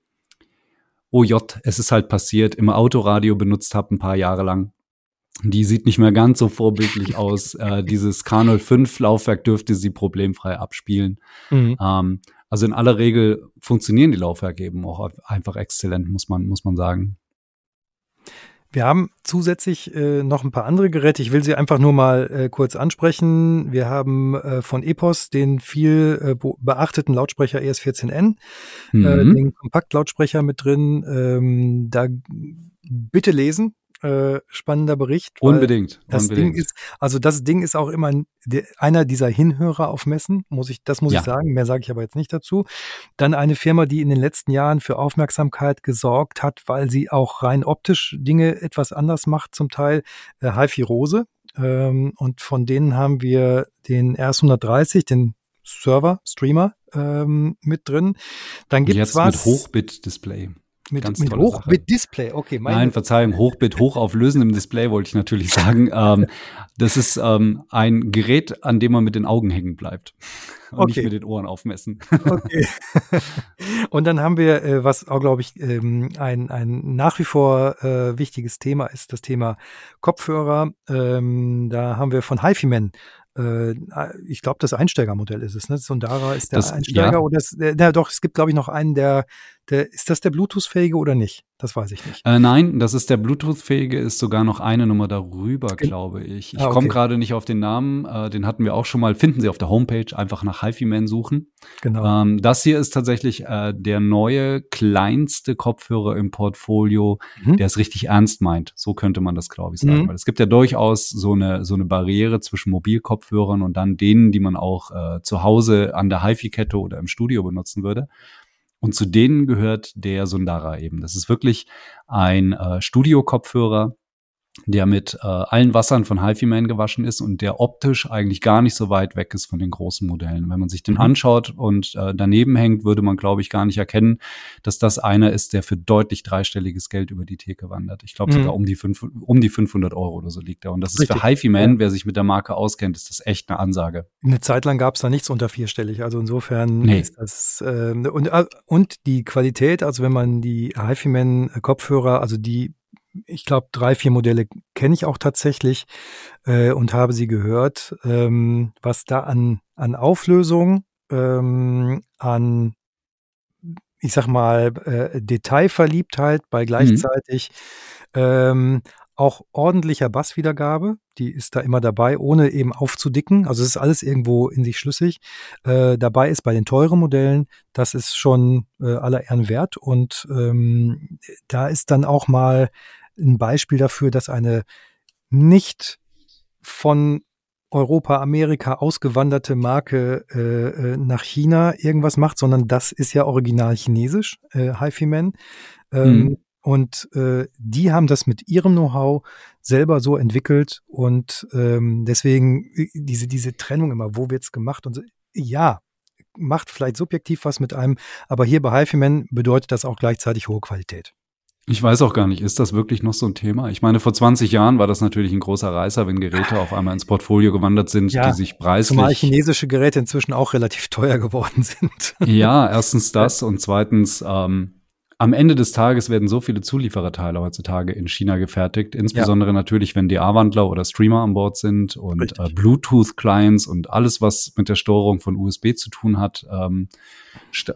oh J, es ist halt passiert, im Autoradio benutzt habe ein paar Jahre lang, die sieht nicht mehr ganz so vorbildlich [LAUGHS] aus. Äh, dieses K05-Laufwerk dürfte sie problemfrei abspielen. Mhm. Ähm, also in aller Regel funktionieren die Laufwerke eben auch einfach exzellent, muss man, muss man sagen. Wir haben zusätzlich äh, noch ein paar andere Geräte. Ich will sie einfach nur mal äh, kurz ansprechen. Wir haben äh, von Epos den viel äh, beachteten Lautsprecher ES14N, äh, mhm. den Kompaktlautsprecher mit drin. Ähm, da bitte lesen, äh, spannender Bericht. Unbedingt. Das unbedingt. Ding ist, also das Ding ist auch immer einer dieser Hinhörer auf Messen, muss ich, das muss ja. ich sagen. Mehr sage ich aber jetzt nicht dazu. Dann eine Firma, die in den letzten Jahren für Aufmerksamkeit gesorgt hat, weil sie auch rein optisch Dinge etwas anders macht, zum Teil äh, HiFi Rose. Ähm, und von denen haben wir den RS130, den Server, Streamer ähm, mit drin. Dann gibt's Jetzt was. mit Hochbit-Display. Mit, mit Hochbit-Display, okay. Nein, Verzeihung, Hochbit, hochauflösendem Display wollte ich natürlich sagen. [LAUGHS] Ähm, das ist ähm, ein Gerät, an dem man mit den Augen hängen bleibt und okay. nicht mit den Ohren aufmessen. Okay. [LAUGHS] und dann haben wir, äh, was auch, glaube ich, ähm, ein, ein nach wie vor äh, wichtiges Thema ist, das Thema Kopfhörer. Ähm, da haben wir von HiFi-Man äh, ich glaube, das Einsteigermodell ist es. Ne? Sondara ist der das, Einsteiger ja. oder ist, der, doch, es gibt, glaube ich, noch einen, der, der, ist das der Bluetooth-fähige oder nicht? Das weiß ich nicht. Äh, nein, das ist der Bluetooth-fähige, ist sogar noch eine Nummer darüber, glaube ich. Ich ah, okay. komme gerade nicht auf den Namen, äh, den hatten wir auch schon mal. Finden Sie auf der Homepage, einfach nach HiFi-Man suchen. Genau. Ähm, das hier ist tatsächlich äh, der neue, kleinste Kopfhörer im Portfolio, mhm. der es richtig ernst meint. So könnte man das, glaube ich, sagen. Mhm. Weil es gibt ja durchaus so eine, so eine Barriere zwischen Mobilkopfhörern und dann denen, die man auch äh, zu Hause an der HiFi-Kette oder im Studio benutzen würde. Und zu denen gehört der Sundara eben. Das ist wirklich ein äh, Studio-Kopfhörer, der mit äh, allen Wassern von HiFi-Man gewaschen ist und der optisch eigentlich gar nicht so weit weg ist von den großen Modellen. Wenn man sich den mhm. anschaut und äh, daneben hängt, würde man, glaube ich, gar nicht erkennen, dass das einer ist, der für deutlich dreistelliges Geld über die Theke wandert. Ich glaube mhm. sogar um die, fünf, um die 500 Euro oder so liegt er. Und das ist Richtig. für HiFi-Man, ja. wer sich mit der Marke auskennt, ist das echt eine Ansage. Eine Zeit lang gab es da nichts unter vierstellig. Also insofern nee. ist das äh, und, und die Qualität, also wenn man die HiFi-Man Kopfhörer, also die ich glaube, drei, vier Modelle kenne ich auch tatsächlich äh, und habe sie gehört, ähm, was da an, an Auflösung, ähm, an, ich sag mal, äh, Detailverliebtheit bei mhm. gleichzeitig mhm. ähm, auch ordentlicher Basswiedergabe, die ist da immer dabei, ohne eben aufzudicken. Also es ist alles irgendwo in sich schlüssig. Äh, dabei ist bei den teuren Modellen, das ist schon äh, aller Ehren wert. Und ähm, da ist dann auch mal ein Beispiel dafür, dass eine nicht von Europa, Amerika ausgewanderte Marke äh, äh, nach China irgendwas macht, sondern das ist ja original chinesisch, äh, HiFi-Man. Ähm, mhm. Und äh, die haben das mit ihrem Know-how selber so entwickelt und ähm, deswegen äh, diese, diese Trennung immer, wo wird's gemacht und so, ja, macht vielleicht subjektiv was mit einem, aber hier bei HiFi-Man bedeutet das auch gleichzeitig hohe Qualität. Ich weiß auch gar nicht, ist das wirklich noch so ein Thema? Ich meine, vor 20 Jahren war das natürlich ein großer Reißer, wenn Geräte auf einmal ins Portfolio gewandert sind, ja, die sich preislich. Zumal chinesische Geräte inzwischen auch relativ teuer geworden [LAUGHS] sind. Ja, erstens das und zweitens, ähm, am Ende des Tages werden so viele Zuliefererteile heutzutage in China gefertigt, insbesondere ja. natürlich, wenn DA-Wandler oder Streamer an Bord sind und äh, Bluetooth-Clients und alles, was mit der Steuerung von USB zu tun hat. Ähm,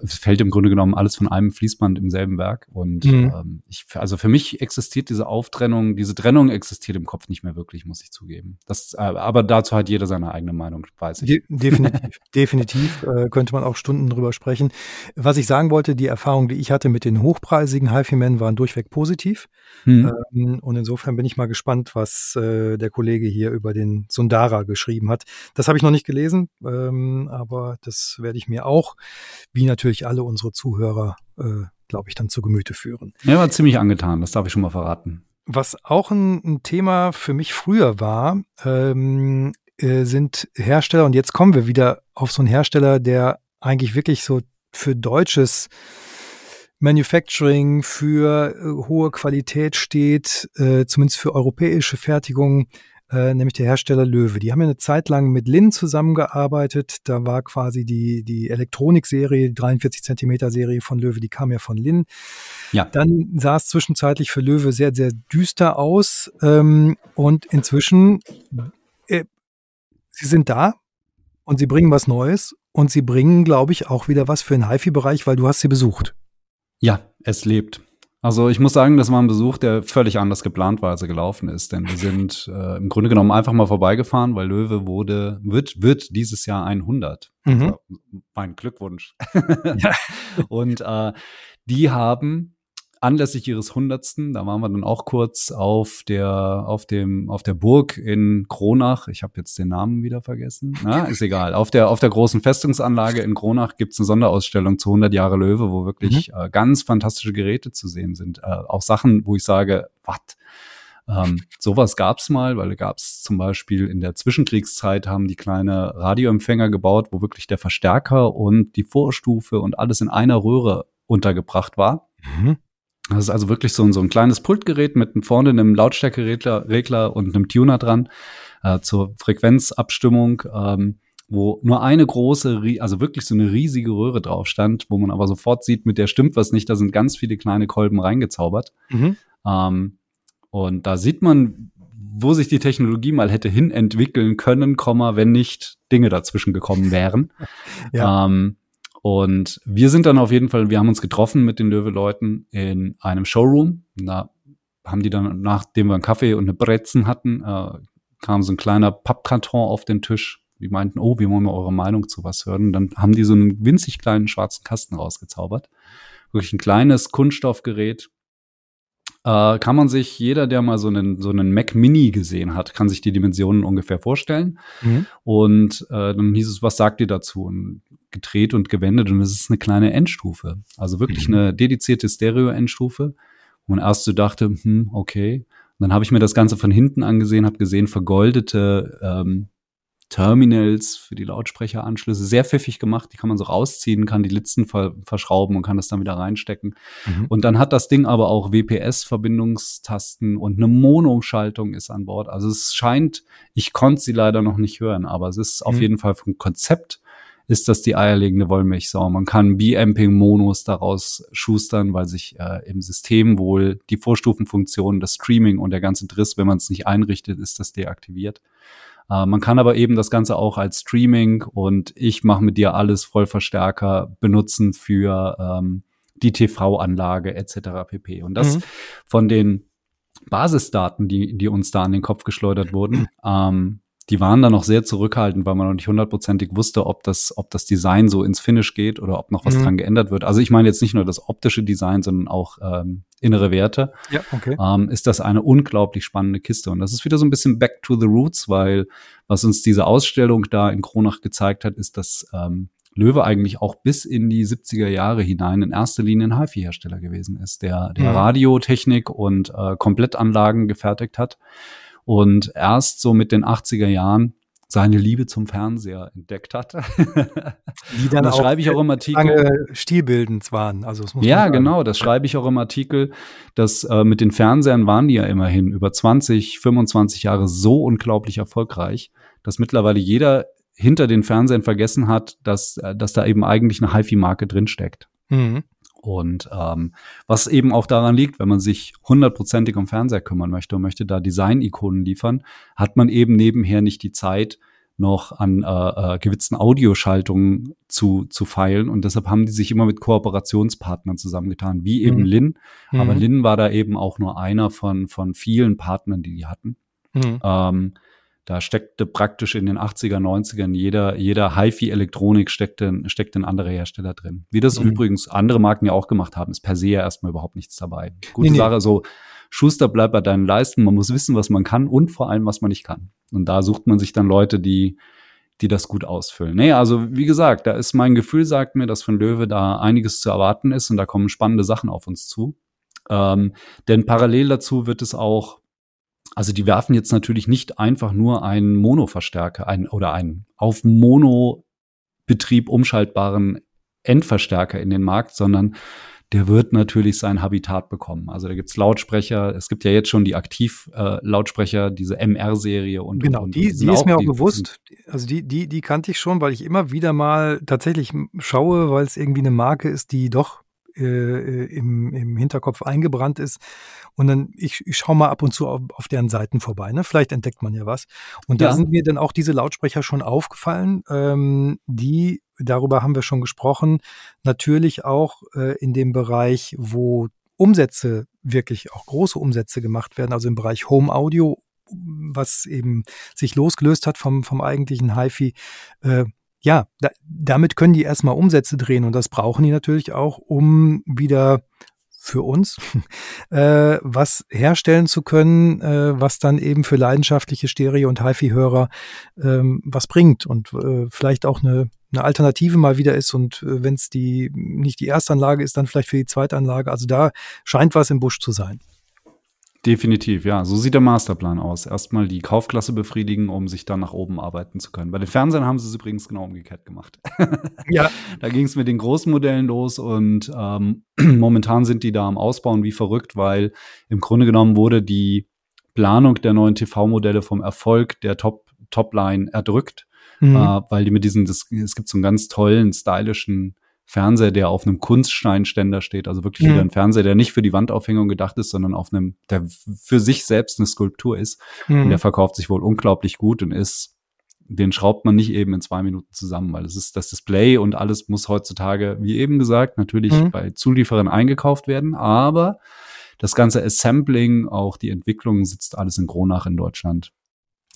fällt im Grunde genommen alles von einem Fließband im selben Werk. Und mhm. ähm, ich, also für mich existiert diese Auftrennung, diese Trennung existiert im Kopf nicht mehr wirklich, muss ich zugeben. Das, äh, aber dazu hat jeder seine eigene Meinung, weiß ich. De definitiv, [LAUGHS] definitiv äh, könnte man auch Stunden drüber sprechen. Was ich sagen wollte, die Erfahrung, die ich hatte mit den hochpreisigen HiFi-Men, waren durchweg positiv. Mhm. Ähm, und insofern bin ich mal gespannt, was äh, der Kollege hier über den Sundara geschrieben hat. Das habe ich noch nicht gelesen, ähm, aber das werde ich mir auch wie natürlich alle unsere Zuhörer, äh, glaube ich, dann zu Gemüte führen. Er war ziemlich angetan, das darf ich schon mal verraten. Was auch ein, ein Thema für mich früher war, ähm, äh, sind Hersteller, und jetzt kommen wir wieder auf so einen Hersteller, der eigentlich wirklich so für deutsches Manufacturing, für äh, hohe Qualität steht, äh, zumindest für europäische Fertigung, äh, nämlich der Hersteller Löwe. Die haben ja eine Zeit lang mit Lin zusammengearbeitet. Da war quasi die, die Elektronik-Serie, die 43 Zentimeter Serie von Löwe, die kam ja von Lin. Ja. Dann sah es zwischenzeitlich für Löwe sehr, sehr düster aus. Ähm, und inzwischen, äh, sie sind da und sie bringen was Neues und sie bringen, glaube ich, auch wieder was für den HiFi-Bereich, weil du hast sie besucht. Ja, es lebt. Also ich muss sagen, das war ein Besuch, der völlig anders geplant war, als er gelaufen ist. Denn wir sind [LAUGHS] äh, im Grunde genommen einfach mal vorbeigefahren, weil Löwe wurde, wird, wird dieses Jahr 100. Mhm. Also, mein Glückwunsch. [LAUGHS] Ja. Und äh, die haben anlässlich ihres Hundertsten, da waren wir dann auch kurz auf der, auf dem, auf der Burg in Kronach. Ich habe jetzt den Namen wieder vergessen. Na, [LAUGHS] ist egal. Auf der, auf der großen Festungsanlage in Kronach gibt's eine Sonderausstellung zu 100 Jahre Löwe, wo wirklich mhm. äh, ganz fantastische Geräte zu sehen sind. Äh, auch Sachen, wo ich sage, was? Ähm, sowas gab's mal, weil gab's zum Beispiel in der Zwischenkriegszeit haben die kleine Radioempfänger gebaut, wo wirklich der Verstärker und die Vorstufe und alles in einer Röhre untergebracht war. Mhm. Das ist also wirklich so ein, so ein kleines Pultgerät mit vorne einem Lautstärkeregler Regler und einem Tuner dran äh, zur Frequenzabstimmung, ähm, wo nur eine große, also wirklich so eine riesige Röhre drauf stand, wo man aber sofort sieht, mit der stimmt was nicht, da sind ganz viele kleine Kolben reingezaubert. Mhm. Ähm, und da sieht man, wo sich die Technologie mal hätte hin entwickeln können, wenn nicht Dinge dazwischen gekommen wären. [LAUGHS] ja. ähm, und wir sind dann auf jeden Fall, wir haben uns getroffen mit den Löwe-Leuten in einem Showroom. Da haben die dann, nachdem wir einen Kaffee und eine Brezen hatten, äh, kam so ein kleiner Pappkarton auf den Tisch. Die meinten, oh, wir wollen mal eure Meinung zu was hören. Und dann haben die so einen winzig kleinen schwarzen Kasten rausgezaubert. Wirklich ein kleines Kunststoffgerät, äh, kann man sich, jeder, der mal so einen, so einen Mac Mini gesehen hat, kann sich die Dimensionen ungefähr vorstellen. Mhm. Und äh, dann hieß es, was sagt ihr dazu? Und gedreht und gewendet und es ist eine kleine Endstufe. Also wirklich mhm. eine dedizierte Stereo-Endstufe. wo man erst so dachte, hm, okay. Und dann habe ich mir das Ganze von hinten angesehen, habe gesehen, vergoldete ähm, Terminals für die Lautsprecheranschlüsse. Sehr pfiffig gemacht, die kann man so rausziehen, kann die Litzen ver verschrauben und kann das dann wieder reinstecken. Mhm. Und dann hat das Ding aber auch WPS-Verbindungstasten und eine Mono-Schaltung ist an Bord. Also es scheint, ich konnte sie leider noch nicht hören, aber es ist mhm. auf jeden Fall vom Konzept ist das die eierlegende Wollmilchsau. Man kann B-Amping-Monos daraus schustern, weil sich äh, im System wohl die Vorstufenfunktion, das Streaming und der ganze Driss, wenn man es nicht einrichtet, ist das deaktiviert. Äh, man kann aber eben das Ganze auch als Streaming und ich mache mit dir alles Vollverstärker benutzen für ähm, die TV-Anlage etc. pp. Und das mhm. von den Basisdaten, die, die uns da an den Kopf geschleudert wurden, ähm, die waren da noch sehr zurückhaltend, weil man noch nicht hundertprozentig wusste, ob das, ob das Design so ins Finish geht oder ob noch was mhm. dran geändert wird. Also ich meine jetzt nicht nur das optische Design, sondern auch ähm, innere Werte. Ja, okay. Ähm, ist das eine unglaublich spannende Kiste. Und das ist wieder so ein bisschen back to the roots, weil was uns diese Ausstellung da in Kronach gezeigt hat, ist, dass ähm, Löwe eigentlich auch bis in die 70er Jahre hinein in erster Linie ein HiFi-Hersteller gewesen ist, der, der mhm. Radiotechnik und äh, Komplettanlagen gefertigt hat und erst so mit den 80er Jahren seine Liebe zum Fernseher entdeckt hat. [LAUGHS] Die dann das auch schreibe ich auch im Artikel. stilbildend waren. Also das muss ja, genau, das schreibe ich auch im Artikel, dass äh, mit den Fernsehern waren die ja immerhin über 20, 25 Jahre so unglaublich erfolgreich, dass mittlerweile jeder hinter den Fernsehern vergessen hat, dass, äh, dass da eben eigentlich eine HiFi-Marke drinsteckt. Mhm. Und ähm, was eben auch daran liegt, wenn man sich hundertprozentig um Fernseher kümmern möchte und möchte da Design-Ikonen liefern, hat man eben nebenher nicht die Zeit, noch an äh, äh, gewitzten Audioschaltungen zu, zu feilen. Und deshalb haben die sich immer mit Kooperationspartnern zusammengetan, wie eben mhm. Lin. Aber mhm. Lin war da eben auch nur einer von, von vielen Partnern, die die hatten. Mhm. Ähm, da steckte praktisch in den 80er, 90ern jeder, jeder HiFi-Elektronik steckte, steckte ein anderer Hersteller drin. Wie das mhm. übrigens andere Marken ja auch gemacht haben, ist per se ja erstmal überhaupt nichts dabei. Gute nee, Sache, nee. so Schuster bleibt bei deinen Leisten. Man muss wissen, was man kann und vor allem, was man nicht kann. Und da sucht man sich dann Leute, die, die das gut ausfüllen. Nee, also wie gesagt, da ist mein Gefühl, sagt mir, dass von Löwe da einiges zu erwarten ist und da kommen spannende Sachen auf uns zu. Ähm, denn parallel dazu wird es auch also die werfen jetzt natürlich nicht einfach nur einen Mono-Verstärker ein, oder einen auf Mono-Betrieb umschaltbaren Endverstärker in den Markt, sondern der wird natürlich sein Habitat bekommen. Also da gibt's Lautsprecher, es gibt ja jetzt schon die Aktiv-Lautsprecher, äh, diese MR-Serie und genau, und, die, und die ist mir auch bewusst. Also die, die, die kannte ich schon, weil ich immer wieder mal tatsächlich schaue, weil es irgendwie eine Marke ist, die doch äh, äh, im, im Hinterkopf eingebrannt ist. Und dann, ich, ich schaue mal ab und zu auf, auf deren Seiten vorbei. Ne? Vielleicht entdeckt man ja was. Und da sind mir dann auch diese Lautsprecher schon aufgefallen, ähm, die, darüber haben wir schon gesprochen, natürlich auch äh, in dem Bereich, wo Umsätze wirklich auch große Umsätze gemacht werden, also im Bereich Home Audio, was eben sich losgelöst hat vom, vom eigentlichen HiFi, äh, ja, da, damit können die erstmal Umsätze drehen und das brauchen die natürlich auch, um wieder für uns, [LAUGHS] äh, was herstellen zu können, äh, was dann eben für leidenschaftliche Stereo- und HiFi-Hörer ähm, was bringt und äh, vielleicht auch eine, eine Alternative mal wieder ist und äh, wenn es die nicht die Erstanlage ist, dann vielleicht für die Zweitanlage. Also da scheint was im Busch zu sein. Definitiv, ja. So sieht der Masterplan aus. Erstmal die Kaufklasse befriedigen, um sich dann nach oben arbeiten zu können. Bei den Fernsehern haben sie es übrigens genau umgekehrt gemacht. [LAUGHS] Ja. da ging es mit den großen Modellen los und ähm, [CLEARS THROAT] momentan sind die da am Ausbauen wie verrückt, weil im Grunde genommen wurde die Planung der neuen TV-Modelle vom Erfolg der Top Topline erdrückt, mhm. äh, weil die mit diesen, das, es gibt so einen ganz tollen, stylischen Fernseher, der auf einem Kunststeinständer steht, also wirklich mhm. wieder ein Fernseher, der nicht für die Wandaufhängung gedacht ist, sondern auf einem, der für sich selbst eine Skulptur ist. Mhm. Und der verkauft sich wohl unglaublich gut und ist, den schraubt man nicht eben in zwei Minuten zusammen, weil es ist das Display und alles muss heutzutage, wie eben gesagt, natürlich mhm. bei Zulieferern eingekauft werden, aber das ganze Assembling, auch die Entwicklung sitzt alles in Gronach in Deutschland.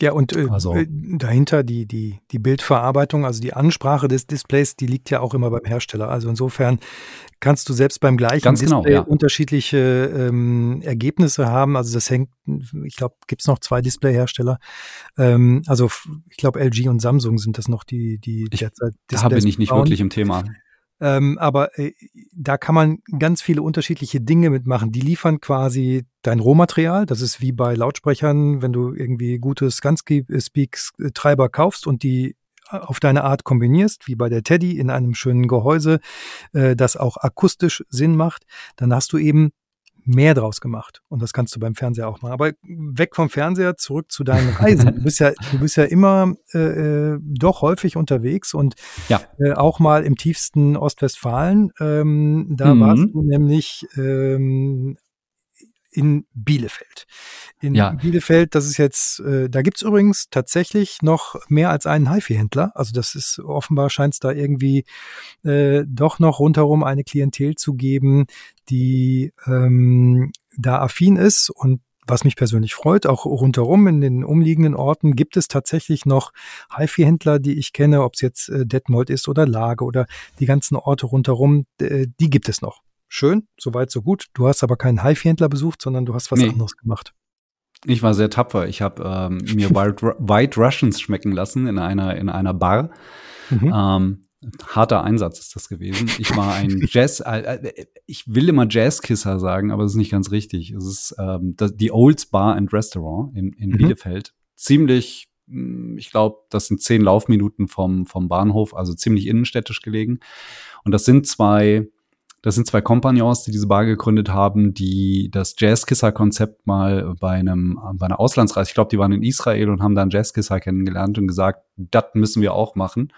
Ja, und äh, also, äh, dahinter die, die, die Bildverarbeitung, also die Ansprache des Displays, die liegt ja auch immer beim Hersteller. Also insofern kannst du selbst beim gleichen Ganz genau, Display ja. unterschiedliche ähm, Ergebnisse haben. Also das hängt, ich glaube, gibt's noch zwei Displayhersteller. Ähm, also ich glaube, LG und Samsung sind das noch die, die ich, derzeit Displays Da bin ich nicht bauen. wirklich im Thema. Ähm, aber äh, da kann man ganz viele unterschiedliche Dinge mitmachen. Die liefern quasi dein Rohmaterial. Das ist wie bei Lautsprechern, wenn du irgendwie gute Scanspeak-Treiber kaufst und die äh, auf deine Art kombinierst, wie bei der Teddy in einem schönen Gehäuse, äh, das auch akustisch Sinn macht, dann hast du eben mehr draus gemacht. Und das kannst du beim Fernseher auch machen. Aber weg vom Fernseher, zurück zu deinen Reisen. Du bist ja, du bist ja immer äh, äh, doch häufig unterwegs und ja. äh, auch mal im tiefsten Ostwestfalen. Ähm, da mhm. warst du nämlich ähm, in Bielefeld. In ja. Bielefeld, das ist jetzt, äh, da gibt's übrigens tatsächlich noch mehr als einen HiFi-Händler. Also das ist offenbar scheint es da irgendwie äh, doch noch rundherum eine Klientel zu geben, die ähm, da affin ist und was mich persönlich freut, auch rundherum in den umliegenden Orten gibt es tatsächlich noch HiFi-Händler, die ich kenne, ob es jetzt äh, Detmold ist oder Lage oder die ganzen Orte rundherum, äh, die gibt es noch. Schön, soweit, so gut. Du hast aber keinen HiFi-Händler besucht, sondern du hast was nee. anderes gemacht. Ich war sehr tapfer. Ich habe ähm, mir [LAUGHS] White, White Russians schmecken lassen in einer, in einer Bar. Mhm. Ähm, harter Einsatz ist das gewesen. Ich war ein [LAUGHS] Jazz, äh, äh, ich will immer Jazzkisser sagen, aber das ist nicht ganz richtig. Es ist ähm, das, die Olds Bar and Restaurant in, in mhm. Bielefeld. Ziemlich, hm, ich glaube, das sind zehn Laufminuten vom, vom Bahnhof, also ziemlich innenstädtisch gelegen. Und das sind zwei das sind zwei Kompagnons, die diese Bar gegründet haben, die das Jazzkisser-Konzept mal bei einem bei einer Auslandsreise, ich glaube, die waren in Israel und haben dann Jazzkisser kennengelernt und gesagt, das müssen wir auch machen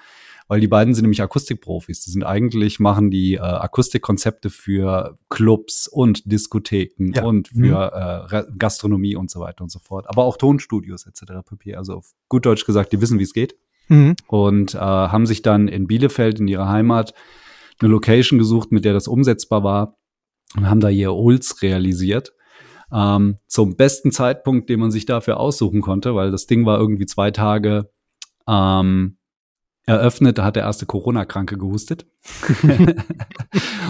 weil die beiden sind nämlich Akustikprofis. Die sind eigentlich, machen die äh, Akustikkonzepte für Clubs und Diskotheken ja. und für mhm. äh, Gastronomie und so weiter und so fort. Aber auch Tonstudios etc. pp. Also auf gut Deutsch gesagt, die wissen, wie es geht. Mhm. Und äh, haben sich dann in Bielefeld, in ihrer Heimat, eine Location gesucht, mit der das umsetzbar war und haben da ihr Olds realisiert. Ähm, zum besten Zeitpunkt, den man sich dafür aussuchen konnte, weil das Ding war irgendwie zwei Tage ähm, eröffnet, da hat der erste Corona-Kranke gehustet. [LAUGHS]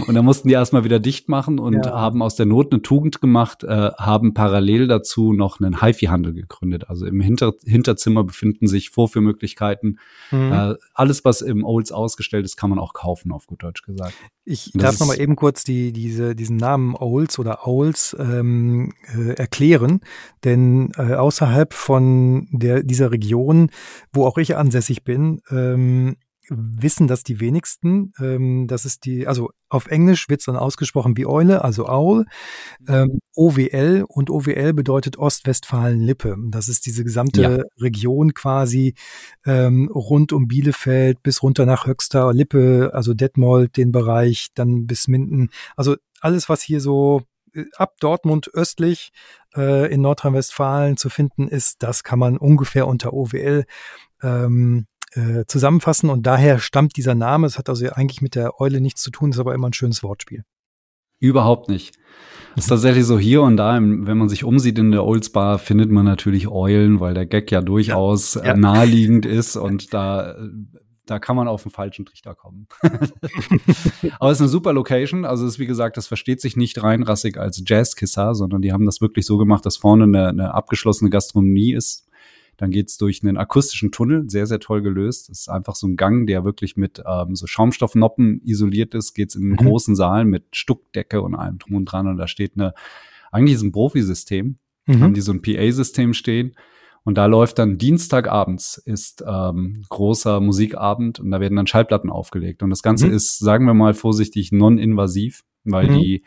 und dann mussten die erstmal wieder dicht machen und ja. haben aus der Not eine Tugend gemacht, äh, haben parallel dazu noch einen HiFi-Handel gegründet. Also im Hinter Hinterzimmer befinden sich Vorführmöglichkeiten. Mhm. Äh, alles, was im Olds ausgestellt ist, kann man auch kaufen, auf gut Deutsch gesagt. Ich darf noch mal eben kurz die, diese, diesen Namen Owls oder Owls ähm, äh, erklären, denn äh, außerhalb von der, dieser Region, wo auch ich ansässig bin, ähm, wissen das die wenigsten. Ähm, das ist die, also auf Englisch wird es dann ausgesprochen wie Eule, also Owl. Ähm, OWL und OWL bedeutet Ostwestfalen-Lippe. Das ist diese gesamte ja. Region quasi ähm, rund um Bielefeld bis runter nach Höxter, Lippe, also Detmold, den Bereich, dann bis Minden. Also alles, was hier so äh, ab Dortmund östlich äh, in Nordrhein-Westfalen zu finden ist, das kann man ungefähr unter OWL ähm, äh, zusammenfassen und daher stammt dieser Name. Es hat also eigentlich mit der Eule nichts zu tun, ist aber immer ein schönes Wortspiel. Überhaupt nicht. Das ist tatsächlich so hier und da, wenn man sich umsieht in der Olds Bar, findet man natürlich Eulen, weil der Gag ja durchaus ja, ja. naheliegend ist und da, da kann man auf den falschen Trichter kommen. [LAUGHS] Aber es ist eine super Location. Also es ist, wie gesagt, das versteht sich nicht reinrassig als Jazzkisser, sondern die haben das wirklich so gemacht, dass vorne eine, eine abgeschlossene Gastronomie ist, dann geht's durch einen akustischen Tunnel, sehr, sehr toll gelöst. Das ist einfach so ein Gang, der wirklich mit ähm, so Schaumstoffnoppen isoliert ist. Geht's in einen mhm. großen Saal mit Stuckdecke und allem drum und dran. Und da steht eine, eigentlich ist ein Profisystem. Mhm. Haben die so ein PA-System stehen. Und da läuft dann Dienstagabends ist ähm, großer Musikabend und da werden dann Schallplatten aufgelegt. Und das Ganze mhm. ist, sagen wir mal vorsichtig, non-invasiv, weil mhm. die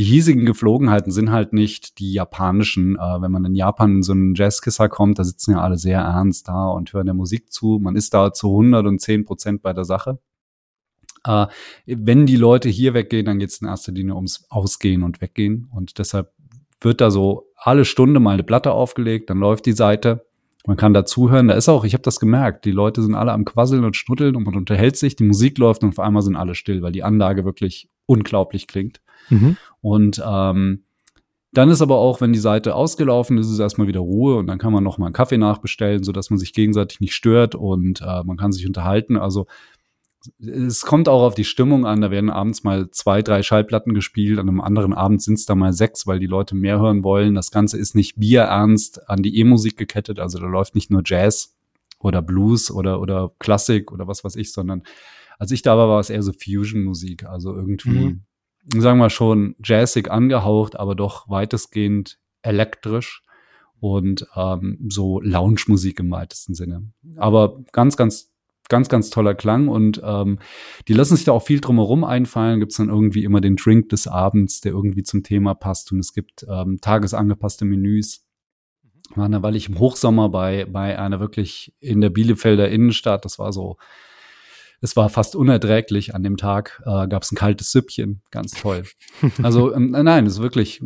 die hiesigen Geflogenheiten sind halt nicht die japanischen. Äh, wenn man in Japan in so einen Jazzkisser kommt, da sitzen ja alle sehr ernst da und hören der Musik zu. Man ist da zu 110 Prozent bei der Sache. Äh, wenn die Leute hier weggehen, dann geht es in erster Linie ums Ausgehen und Weggehen. Und deshalb wird da so alle Stunde mal eine Platte aufgelegt, dann läuft die Seite. Man kann da zuhören. Da ist auch, ich habe das gemerkt, die Leute sind alle am Quasseln und Schnuddeln und man unterhält sich, die Musik läuft und auf einmal sind alle still, weil die Anlage wirklich unglaublich klingt. Mhm. Und ähm, dann ist aber auch, wenn die Seite ausgelaufen ist, ist erstmal wieder Ruhe und dann kann man noch mal einen Kaffee nachbestellen, sodass man sich gegenseitig nicht stört und äh, man kann sich unterhalten. Also es kommt auch auf die Stimmung an. Da werden abends mal zwei, drei Schallplatten gespielt, an einem anderen Abend sind es da mal sechs, weil die Leute mehr hören wollen. Das Ganze ist nicht bierernst an die E-Musik gekettet, also da läuft nicht nur Jazz oder Blues oder, oder Klassik oder was weiß ich, sondern als ich da war, war es eher so Fusion-Musik, also irgendwie mhm sagen wir schon, jazzig angehaucht, aber doch weitestgehend elektrisch und ähm, so Lounge-Musik im weitesten Sinne. Aber ganz, ganz, ganz, ganz toller Klang und ähm, die lassen sich da auch viel drumherum einfallen. Gibt es dann irgendwie immer den Drink des Abends, der irgendwie zum Thema passt und es gibt ähm, tagesangepasste Menüs. War eine Weile ich im Hochsommer bei, bei einer wirklich in der Bielefelder Innenstadt, das war so es war fast unerträglich. An dem Tag äh, gab es ein kaltes Süppchen, ganz toll. Also ähm, nein, es ist wirklich,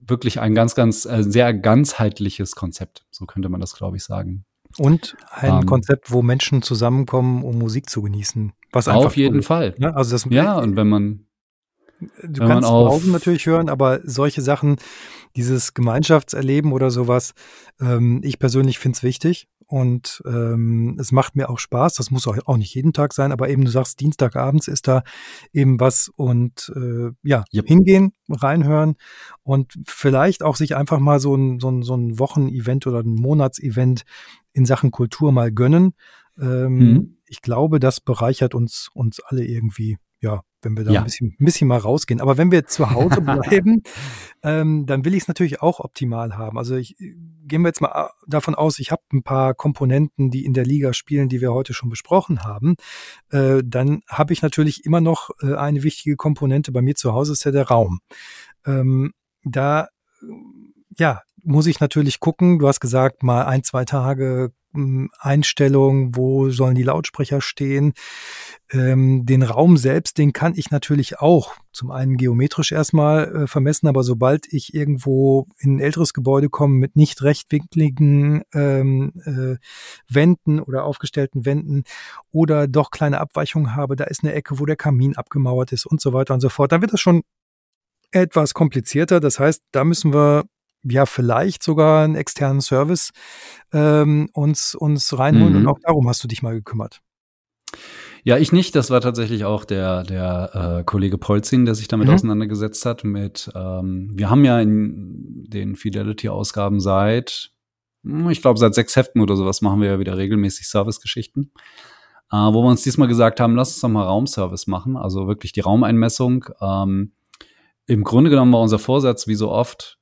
wirklich ein ganz, ganz äh, sehr ganzheitliches Konzept. So könnte man das, glaube ich, sagen. Und ein ähm, Konzept, wo Menschen zusammenkommen, um Musik zu genießen. Was einfach auf jeden cool. Fall. Ne? Also das, ja, und wenn man Du wenn kannst Hause natürlich hören, aber solche Sachen, dieses Gemeinschaftserleben oder sowas, ähm, ich persönlich finde es wichtig und ähm, es macht mir auch Spaß. Das muss auch, auch nicht jeden Tag sein, aber eben du sagst, Dienstagabends ist da eben was und äh, ja, yep. hingehen, reinhören und vielleicht auch sich einfach mal so ein, so ein, so ein Wochenevent oder ein Monatsevent in Sachen Kultur mal gönnen. Ähm, mhm. Ich glaube, das bereichert uns, uns alle irgendwie ja, wenn wir da ja. ein, bisschen, ein bisschen mal rausgehen. Aber wenn wir zu Hause [LAUGHS] bleiben, ähm, dann will ich es natürlich auch optimal haben. Also ich, gehen wir jetzt mal äh, davon aus, ich habe ein paar Komponenten, die in der Liga spielen, die wir heute schon besprochen haben. Äh, dann habe ich natürlich immer noch äh, eine wichtige Komponente bei mir zu Hause, ist ja der Raum. Ähm, da ja, muss ich natürlich gucken. Du hast gesagt, mal ein, zwei Tage hm, Einstellung, wo sollen die Lautsprecher stehen. Ähm, den Raum selbst, den kann ich natürlich auch zum einen geometrisch erstmal äh, vermessen, aber sobald ich irgendwo in ein älteres Gebäude komme mit nicht rechtwinkligen ähm, äh, Wänden oder aufgestellten Wänden oder doch kleine Abweichungen habe, da ist eine Ecke, wo der Kamin abgemauert ist und so weiter und so fort, dann wird das schon etwas komplizierter. Das heißt, da müssen wir ja vielleicht sogar einen externen Service ähm, uns, uns reinholen. Mhm. Und auch darum hast du dich mal gekümmert. Ja, ich nicht. Das war tatsächlich auch der, der äh, Kollege Polzin, der sich damit mhm. auseinandergesetzt hat. Mit, ähm, wir haben ja in den Fidelity-Ausgaben seit, hm, ich glaube, seit sechs Heften oder sowas machen wir ja wieder regelmäßig Service-Geschichten. Äh, wo wir uns diesmal gesagt haben, lass uns doch mal Raumservice machen, also wirklich die Raumeinmessung. Ähm, Im Grunde genommen war unser Vorsatz, wie so oft,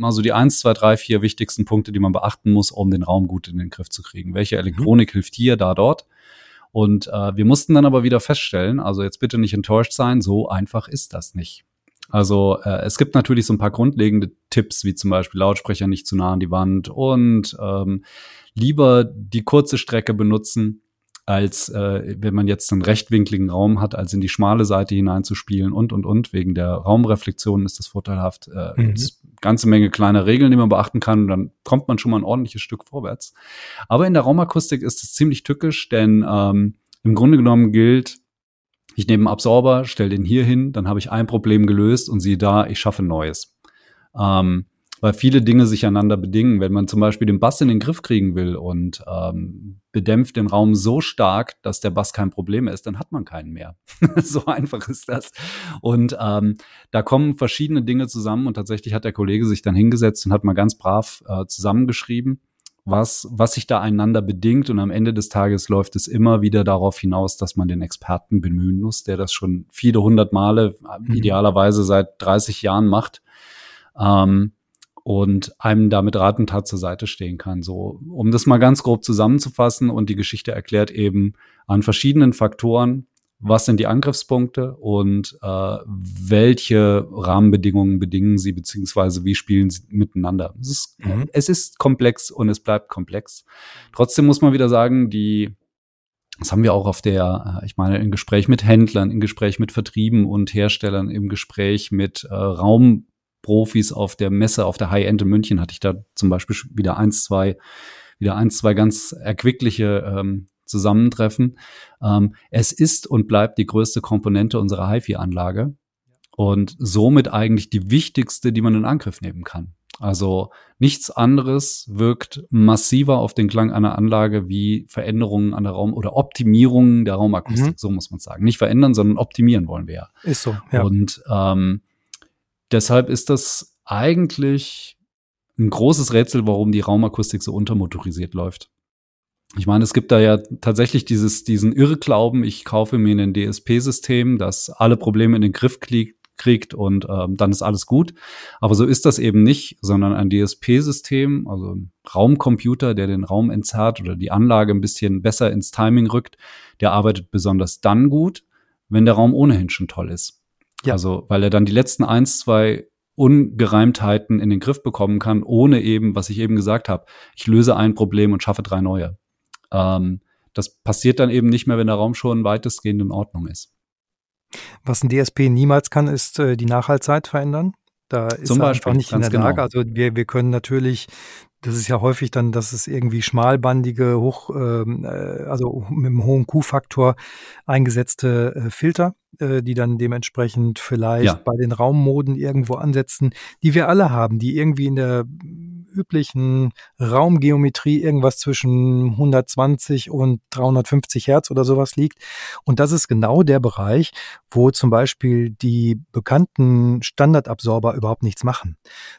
mal so die eins, zwei, drei, vier wichtigsten Punkte, die man beachten muss, um den Raum gut in den Griff zu kriegen. Welche Elektronik mhm. hilft hier, da, dort? Und äh, wir mussten dann aber wieder feststellen, also jetzt bitte nicht enttäuscht sein, so einfach ist das nicht. Also äh, es gibt natürlich so ein paar grundlegende Tipps, wie zum Beispiel Lautsprecher nicht zu nah an die Wand und ähm, lieber die kurze Strecke benutzen, als äh, wenn man jetzt einen rechtwinkligen Raum hat, als in die schmale Seite hineinzuspielen und und und. Wegen der Raumreflexion ist das vorteilhaft. Äh, mhm. ganze Menge kleiner Regeln, die man beachten kann, und dann kommt man schon mal ein ordentliches Stück vorwärts. Aber in der Raumakustik ist es ziemlich tückisch, denn ähm, im Grunde genommen gilt, ich nehme einen Absorber, stelle den hier hin, dann habe ich ein Problem gelöst und siehe da, ich schaffe Neues. Ähm, weil viele Dinge sich einander bedingen. Wenn man zum Beispiel den Bass in den Griff kriegen will und ähm, bedämpft den Raum so stark, dass der Bass kein Problem ist, dann hat man keinen mehr. [LAUGHS] so einfach ist das. Und ähm, da kommen verschiedene Dinge zusammen und tatsächlich hat der Kollege sich dann hingesetzt und hat mal ganz brav äh, zusammengeschrieben, was, was sich da einander bedingt. Und am Ende des Tages läuft es immer wieder darauf hinaus, dass man den Experten bemühen muss, der das schon viele hundert Male, mhm. idealerweise seit 30 Jahren macht. Ähm, und einem damit Rat und Tat zur Seite stehen kann. So, um das mal ganz grob zusammenzufassen und die Geschichte erklärt eben an verschiedenen Faktoren, was sind die Angriffspunkte und äh, welche Rahmenbedingungen bedingen sie, beziehungsweise wie spielen sie miteinander. Es ist, mhm. es ist komplex und es bleibt komplex. Trotzdem muss man wieder sagen, die das haben wir auch auf der, äh, ich meine, im Gespräch mit Händlern, im Gespräch mit Vertrieben und Herstellern, im Gespräch mit äh, Raum, Profis auf der Messe, auf der High-End in München hatte ich da zum Beispiel wieder eins, zwei, wieder eins, zwei ganz erquickliche ähm, Zusammentreffen. Ähm, es ist und bleibt die größte Komponente unserer HiFi-Anlage und somit eigentlich die wichtigste, die man in Angriff nehmen kann. Also nichts anderes wirkt massiver auf den Klang einer Anlage wie Veränderungen an der Raum oder Optimierungen der Raumakustik, mhm. so muss man sagen. Nicht verändern, sondern optimieren wollen wir ja. Ist so. Ja. Und ähm, Deshalb ist das eigentlich ein großes Rätsel, warum die Raumakustik so untermotorisiert läuft. Ich meine, es gibt da ja tatsächlich dieses, diesen Irrglauben, ich kaufe mir ein DSP-System, das alle Probleme in den Griff kriegt, kriegt und ähm, dann ist alles gut. Aber so ist das eben nicht, sondern ein DSP-System, also ein Raumcomputer, der den Raum entzerrt oder die Anlage ein bisschen besser ins Timing rückt, der arbeitet besonders dann gut, wenn der Raum ohnehin schon toll ist. Ja. Also, weil er dann die letzten eins, zwei Ungereimtheiten in den Griff bekommen kann, ohne eben, was ich eben gesagt habe, ich löse ein Problem und schaffe drei neue. Ähm, das passiert dann eben nicht mehr, wenn der Raum schon weitestgehend in Ordnung ist. Was ein DSP niemals kann, ist äh, die Nachhaltzeit verändern. Da ist Zum er einfach nicht in der Lage. Genau. Also wir, wir können natürlich das ist ja häufig dann, dass es irgendwie schmalbandige, hoch, ähm, äh, also mit einem hohen Q-Faktor eingesetzte äh, Filter, äh, die dann dementsprechend vielleicht ja. bei den Raummoden irgendwo ansetzen, die wir alle haben, die irgendwie in der üblichen Raumgeometrie irgendwas zwischen 120 und 350 Hertz oder sowas liegt. Und das ist genau der Bereich, wo zum Beispiel die bekannten Standardabsorber überhaupt nichts machen.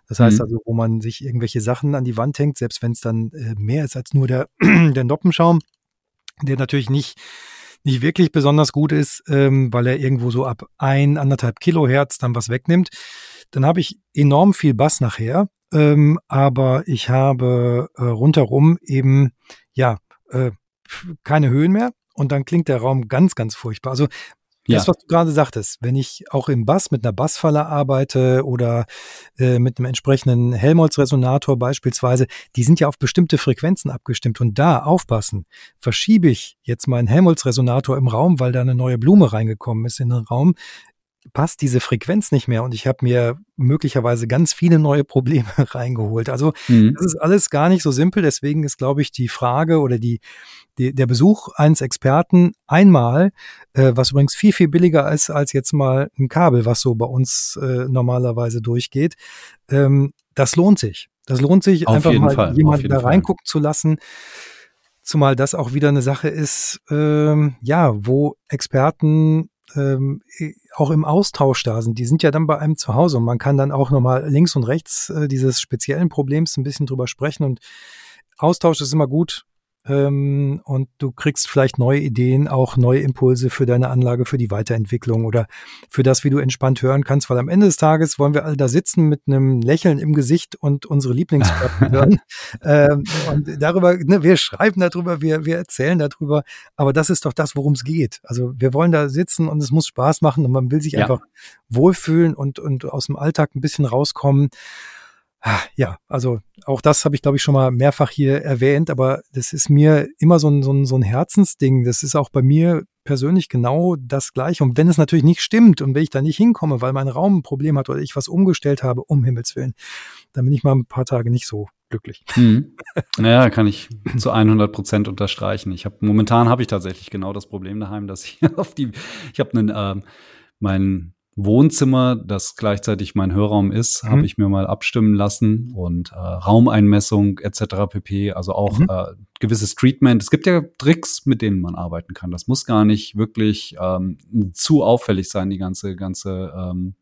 Das heißt mhm. also, wo man sich irgendwelche Sachen an die Wand hängt, selbst wenn es dann äh, mehr ist als nur der, [CLEARS THROAT] der Noppenschaum, der natürlich nicht nicht wirklich besonders gut ist, ähm, weil er irgendwo so ab ein, anderthalb Kilohertz dann was wegnimmt. Dann habe ich enorm viel Bass nachher, ähm, aber ich habe äh, rundherum eben ja äh, keine Höhen mehr und dann klingt der Raum ganz, ganz furchtbar. Also das, was du gerade sagtest, wenn ich auch im Bass mit einer Bassfalle arbeite oder äh, mit einem entsprechenden Helmholtz-Resonator beispielsweise, die sind ja auf bestimmte Frequenzen abgestimmt und da aufpassen. Verschiebe ich jetzt meinen Helmholtz-Resonator im Raum, weil da eine neue Blume reingekommen ist in den Raum, passt diese Frequenz nicht mehr und ich habe mir möglicherweise ganz viele neue Probleme [LAUGHS] reingeholt. Also mhm. das ist alles gar nicht so simpel. Deswegen ist, glaube ich, die Frage oder die, die der Besuch eines Experten einmal, äh, was übrigens viel, viel billiger ist als jetzt mal ein Kabel, was so bei uns äh, normalerweise durchgeht, ähm, das lohnt sich. Das lohnt sich, Auf einfach mal Fall. jemanden da reingucken zu lassen Zumal das auch wieder eine Sache ist, ähm, ja, wo Experten ähm, auch im Austausch da sind. Die sind ja dann bei einem zu Hause und man kann dann auch nochmal links und rechts äh, dieses speziellen Problems ein bisschen drüber sprechen und Austausch ist immer gut. Ähm, und du kriegst vielleicht neue Ideen, auch neue Impulse für deine Anlage, für die Weiterentwicklung oder für das, wie du entspannt hören kannst, weil am Ende des Tages wollen wir alle da sitzen mit einem Lächeln im Gesicht und unsere Lieblingsplatten [LAUGHS] hören. Ähm, und darüber, ne, wir schreiben darüber, wir, wir erzählen darüber, aber das ist doch das, worum es geht. Also wir wollen da sitzen und es muss Spaß machen und man will sich ja. einfach wohlfühlen und, und aus dem Alltag ein bisschen rauskommen. Ah, ja, also auch das habe ich, glaube ich, schon mal mehrfach hier erwähnt, aber das ist mir immer so ein, so, ein, so ein Herzensding. Das ist auch bei mir persönlich genau das gleiche. Und wenn es natürlich nicht stimmt und wenn ich da nicht hinkomme, weil mein Raum ein Problem hat oder ich was umgestellt habe, um Himmels Willen, dann bin ich mal ein paar Tage nicht so glücklich. [LAUGHS] Hm. Naja, kann ich zu 100 Prozent unterstreichen. Ich habe momentan habe ich tatsächlich genau das Problem daheim, dass ich [LAUGHS] auf die, ich habe einen, äh, mein Wohnzimmer, das gleichzeitig mein Hörraum ist, mhm. habe ich mir mal abstimmen lassen und äh, Raumeinmessung etc. pp. Also auch mhm. äh, gewisses Treatment. Es gibt ja Tricks, mit denen man arbeiten kann. Das muss gar nicht wirklich ähm, zu auffällig sein, die ganze ganze ähm,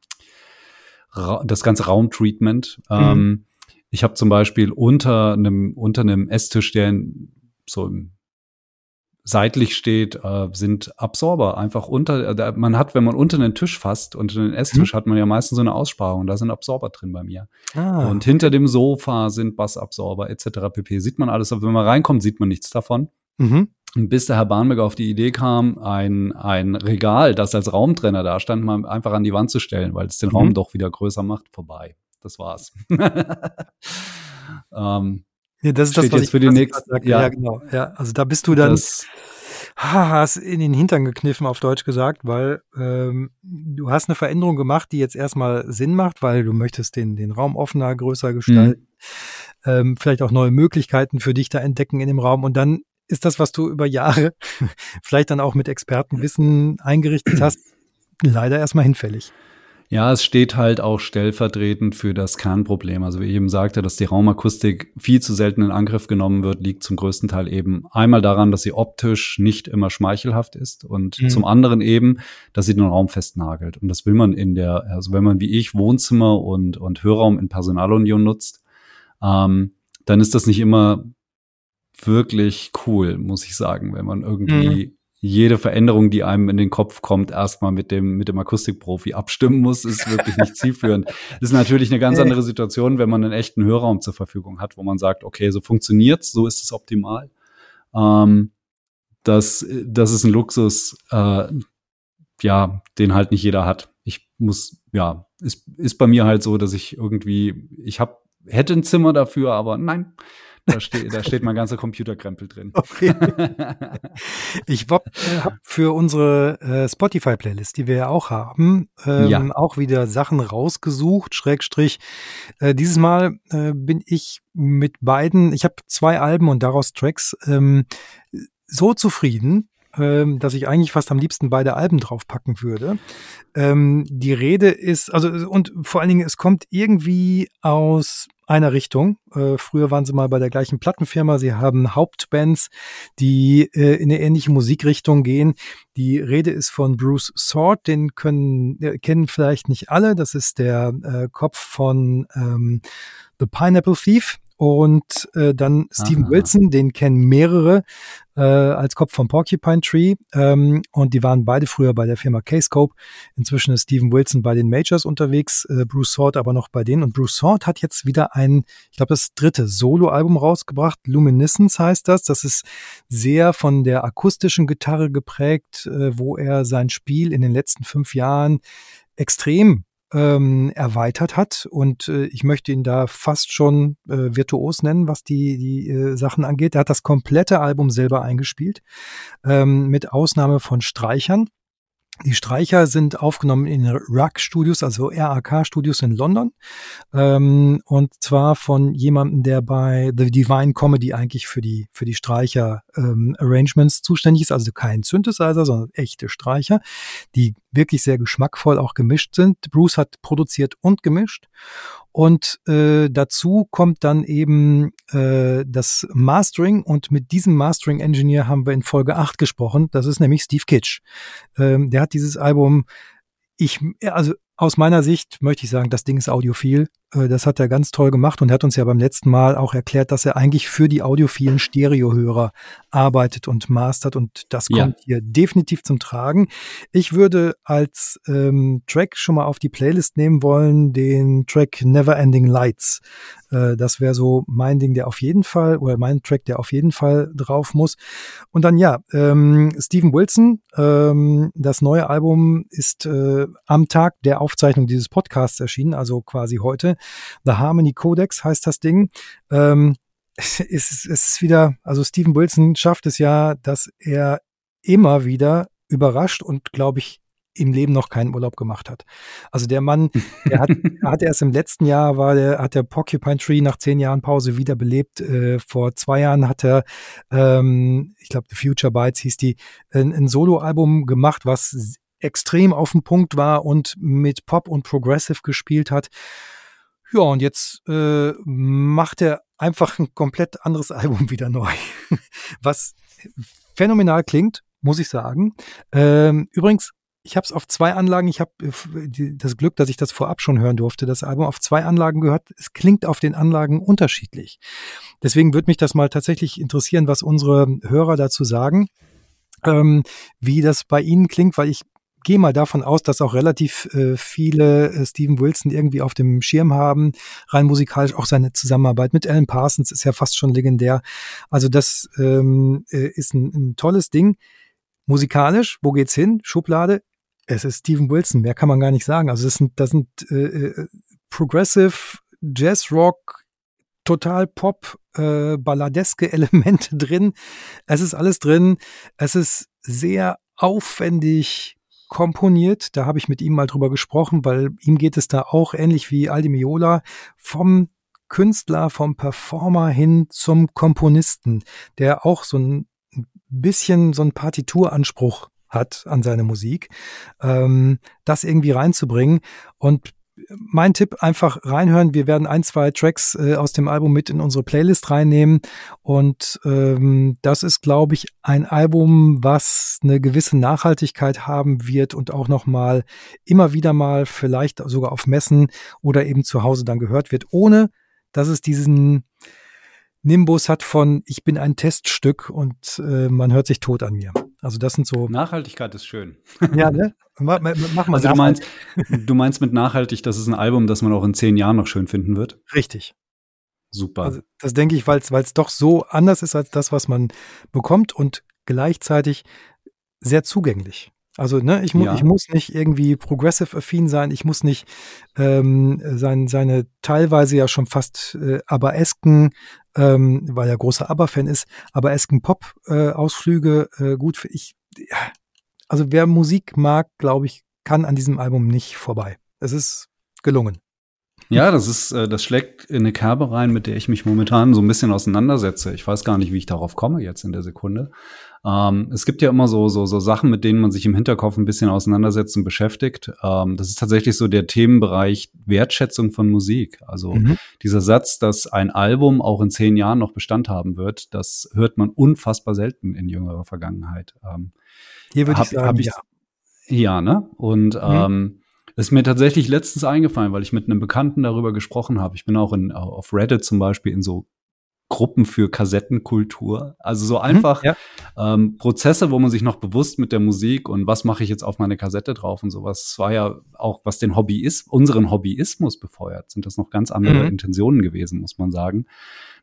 das ganze Raumtreatment. Mhm. Ähm, ich habe zum Beispiel unter einem unter einem Esstisch, der in, so im seitlich steht, äh, sind Absorber einfach unter. Äh, man hat, wenn man unter den Tisch fasst, unter den Esstisch, mhm. hat man ja meistens so eine Aussparung. Da sind Absorber drin bei mir. Ah. Und hinter dem Sofa sind Bassabsorber etc. pp. Sieht man alles. Aber wenn man reinkommt, sieht man nichts davon. Mhm. Und bis der Herr Bahnberger auf die Idee kam, ein, ein Regal, das als Raumtrenner da stand, mal einfach an die Wand zu stellen, weil es den mhm. Raum doch wieder größer macht, vorbei. Das war's. [LAUGHS] ähm, ja, das ist das, was jetzt ich für die nächsten. Ja. ja, genau. Ja, also da bist du dann das, hast in den Hintern gekniffen, auf Deutsch gesagt, weil ähm, du hast eine Veränderung gemacht, die jetzt erstmal Sinn macht, weil du möchtest den, den Raum offener, größer gestalten, mhm. ähm, vielleicht auch neue Möglichkeiten für dich da entdecken in dem Raum und dann ist das, was du über Jahre [LAUGHS] vielleicht dann auch mit Expertenwissen eingerichtet hast, leider erstmal hinfällig. Ja, es steht halt auch stellvertretend für das Kernproblem. Also wie ich eben sagte, dass die Raumakustik viel zu selten in Angriff genommen wird, liegt zum größten Teil eben einmal daran, dass sie optisch nicht immer schmeichelhaft ist und mhm. zum anderen eben, dass sie den Raum festnagelt. Und das will man in der, also wenn man wie ich Wohnzimmer und, und Hörraum in Personalunion nutzt, ähm, dann ist das nicht immer wirklich cool, muss ich sagen, wenn man irgendwie mhm jede Veränderung, die einem in den Kopf kommt, erstmal mit dem, mit dem Akustikprofi abstimmen muss, ist wirklich nicht zielführend. Das ist natürlich eine ganz andere Situation, wenn man einen echten Hörraum zur Verfügung hat, wo man sagt, okay, so funktioniert's, so ist es optimal. Ähm, das, das ist ein Luxus, äh, ja, den halt nicht jeder hat. Ich muss, ja, ist, ist bei mir halt so, dass ich irgendwie, ich hab, hätte ein Zimmer dafür, aber nein, da, steht, da steht mein ganzer Computerkrempel drin. Okay. [LAUGHS] Ich habe äh, für unsere äh, Spotify-Playlist, die wir ja auch haben, ähm, ja. auch wieder Sachen rausgesucht. Schrägstrich. Äh, dieses Mal äh, bin ich mit beiden, ich habe zwei Alben und daraus Tracks, ähm, so zufrieden, ähm, dass ich eigentlich fast am liebsten beide Alben draufpacken würde. Ähm, die Rede ist, also und vor allen Dingen, es kommt irgendwie aus einer Richtung. Äh, früher waren sie mal bei der gleichen Plattenfirma. Sie haben Hauptbands, die äh, in eine ähnliche Musikrichtung gehen. Die Rede ist von Bruce Sword, den können äh, kennen vielleicht nicht alle. Das ist der äh, Kopf von ähm, The Pineapple Thief. Und äh, dann Steven Aha. Wilson, den kennen mehrere äh, als Kopf von Porcupine Tree. Ähm, und die waren beide früher bei der Firma K-Scope. Inzwischen ist Steven Wilson bei den Majors unterwegs, äh, Bruce Sword aber noch bei denen. Und Bruce Sword hat jetzt wieder ein, ich glaube, das dritte Soloalbum rausgebracht. Luminescence heißt das. Das ist sehr von der akustischen Gitarre geprägt, äh, wo er sein Spiel in den letzten fünf Jahren extrem ähm, erweitert hat. Und äh, ich möchte ihn da fast schon äh, virtuos nennen, was die, die äh, Sachen angeht. Er hat das komplette Album selber eingespielt, ähm, mit Ausnahme von Streichern. Die Streicher sind aufgenommen in RAK Studios, also RAK Studios in London. Ähm, und zwar von jemandem, der bei The Divine Comedy eigentlich für die, für die Streicher ähm, Arrangements zuständig ist. Also kein Synthesizer, sondern echte Streicher. Die wirklich sehr geschmackvoll auch gemischt sind. Bruce hat produziert und gemischt. Und äh, dazu kommt dann eben äh, das Mastering und mit diesem Mastering Engineer haben wir in Folge 8 gesprochen. Das ist nämlich Steve Kitsch. Ähm, der hat dieses Album ich, also aus meiner Sicht möchte ich sagen, das Ding ist audiophil. Äh, das hat er ganz toll gemacht und hat uns ja beim letzten Mal auch erklärt, dass er eigentlich für die audiophilen Stereohörer arbeitet und mastert und das ja. kommt hier definitiv zum Tragen. Ich würde als ähm, Track schon mal auf die Playlist nehmen wollen, den Track Never Ending Lights. Äh, das wäre so mein Ding, der auf jeden Fall, oder mein Track, der auf jeden Fall drauf muss. Und dann ja, ähm, Steven Wilson, ähm, das neue Album ist äh, am Tag der Aufzeichnung dieses Podcasts erschienen, also quasi heute. The Harmony Codex heißt das Ding. Ähm, [LAUGHS] es, ist, es ist wieder, also Steven Wilson schafft es ja, dass er immer wieder überrascht und, glaube ich, im Leben noch keinen Urlaub gemacht hat. Also der Mann, der hat, [LAUGHS] hat erst im letzten Jahr war der, hat der Porcupine Tree nach zehn Jahren Pause wiederbelebt. Äh, vor zwei Jahren hat er, ähm, ich glaube, The Future Bites hieß die, ein, ein Soloalbum gemacht, was extrem auf dem Punkt war und mit Pop und Progressive gespielt hat. Ja, und jetzt äh, macht er einfach ein komplett anderes [LAUGHS] Album wieder neu, was phänomenal klingt, muss ich sagen. Ähm, übrigens, ich habe es auf zwei Anlagen, ich habe äh, das Glück, dass ich das vorab schon hören durfte, das Album auf zwei Anlagen gehört. Es klingt auf den Anlagen unterschiedlich. Deswegen würde mich das mal tatsächlich interessieren, was unsere Hörer dazu sagen, ähm, wie das bei Ihnen klingt, weil ich gehe mal davon aus, dass auch relativ äh, viele äh, Steven Wilson irgendwie auf dem Schirm haben. Rein musikalisch auch seine Zusammenarbeit mit Alan Parsons ist ja fast schon legendär. Also das ähm, äh, ist ein, ein tolles Ding. Musikalisch, wo geht's hin? Schublade. Es ist Steven Wilson, mehr kann man gar nicht sagen. Also das sind, das sind äh, äh, Progressive, Jazz Rock, total Pop, äh, balladeske [LAUGHS] Elemente drin. Es ist alles drin. Es ist sehr aufwendig komponiert. Da habe ich mit ihm mal drüber gesprochen, weil ihm geht es da auch ähnlich wie Aldi Miola vom Künstler, vom Performer hin zum Komponisten, der auch so ein bisschen so einen Partituranspruch hat an seine Musik, ähm, das irgendwie reinzubringen. Und mein Tipp, einfach reinhören. Wir werden ein, zwei Tracks äh, aus dem Album mit in unsere Playlist reinnehmen. Und ähm, das ist, glaube ich, ein Album, was eine gewisse Nachhaltigkeit haben wird und auch nochmal immer wieder mal vielleicht sogar auf Messen oder eben zu Hause dann gehört wird, ohne dass es diesen Nimbus hat von ich bin ein Teststück und äh, man hört sich tot an mir. Also das sind so. Nachhaltigkeit ist schön. Ja, ne? Mach, mach mal. Also du meinst, du meinst mit nachhaltig, das ist ein Album, das man auch in zehn Jahren noch schön finden wird? Richtig. Super. Also das denke ich, weil es doch so anders ist als das, was man bekommt und gleichzeitig sehr zugänglich. Also ne, ich, mu ja. ich muss nicht irgendwie progressive-affin sein, ich muss nicht ähm, sein, seine teilweise ja schon fast äh, aberesken, ähm, weil er großer Aber-Fan ist, aberesken Pop-Ausflüge äh, äh, gut ich. Ja, also wer Musik mag, glaube ich, kann an diesem Album nicht vorbei. Es ist gelungen. Ja, das ist, äh, das schlägt in eine Kerbe rein, mit der ich mich momentan so ein bisschen auseinandersetze. Ich weiß gar nicht, wie ich darauf komme jetzt in der Sekunde. Ähm, es gibt ja immer so, so, so Sachen, mit denen man sich im Hinterkopf ein bisschen auseinandersetzt und beschäftigt. Ähm, das ist tatsächlich so der Themenbereich Wertschätzung von Musik. Also mhm. dieser Satz, dass ein Album auch in zehn Jahren noch Bestand haben wird, das hört man unfassbar selten in jüngerer Vergangenheit. Ähm, Hier würde ich sagen, hab ich, ja. Ja, ne? Und mhm. ähm, ist mir tatsächlich letztens eingefallen, weil ich mit einem Bekannten darüber gesprochen habe. Ich bin auch in, auf Reddit zum Beispiel in so Gruppen für Kassettenkultur. Also so mhm, einfach ja. ähm, Prozesse, wo man sich noch bewusst mit der Musik und was mache ich jetzt auf meine Kassette drauf und sowas. Das war ja auch, was den Hobbyist, unseren Hobbyismus befeuert, sind das noch ganz andere mhm. Intentionen gewesen, muss man sagen.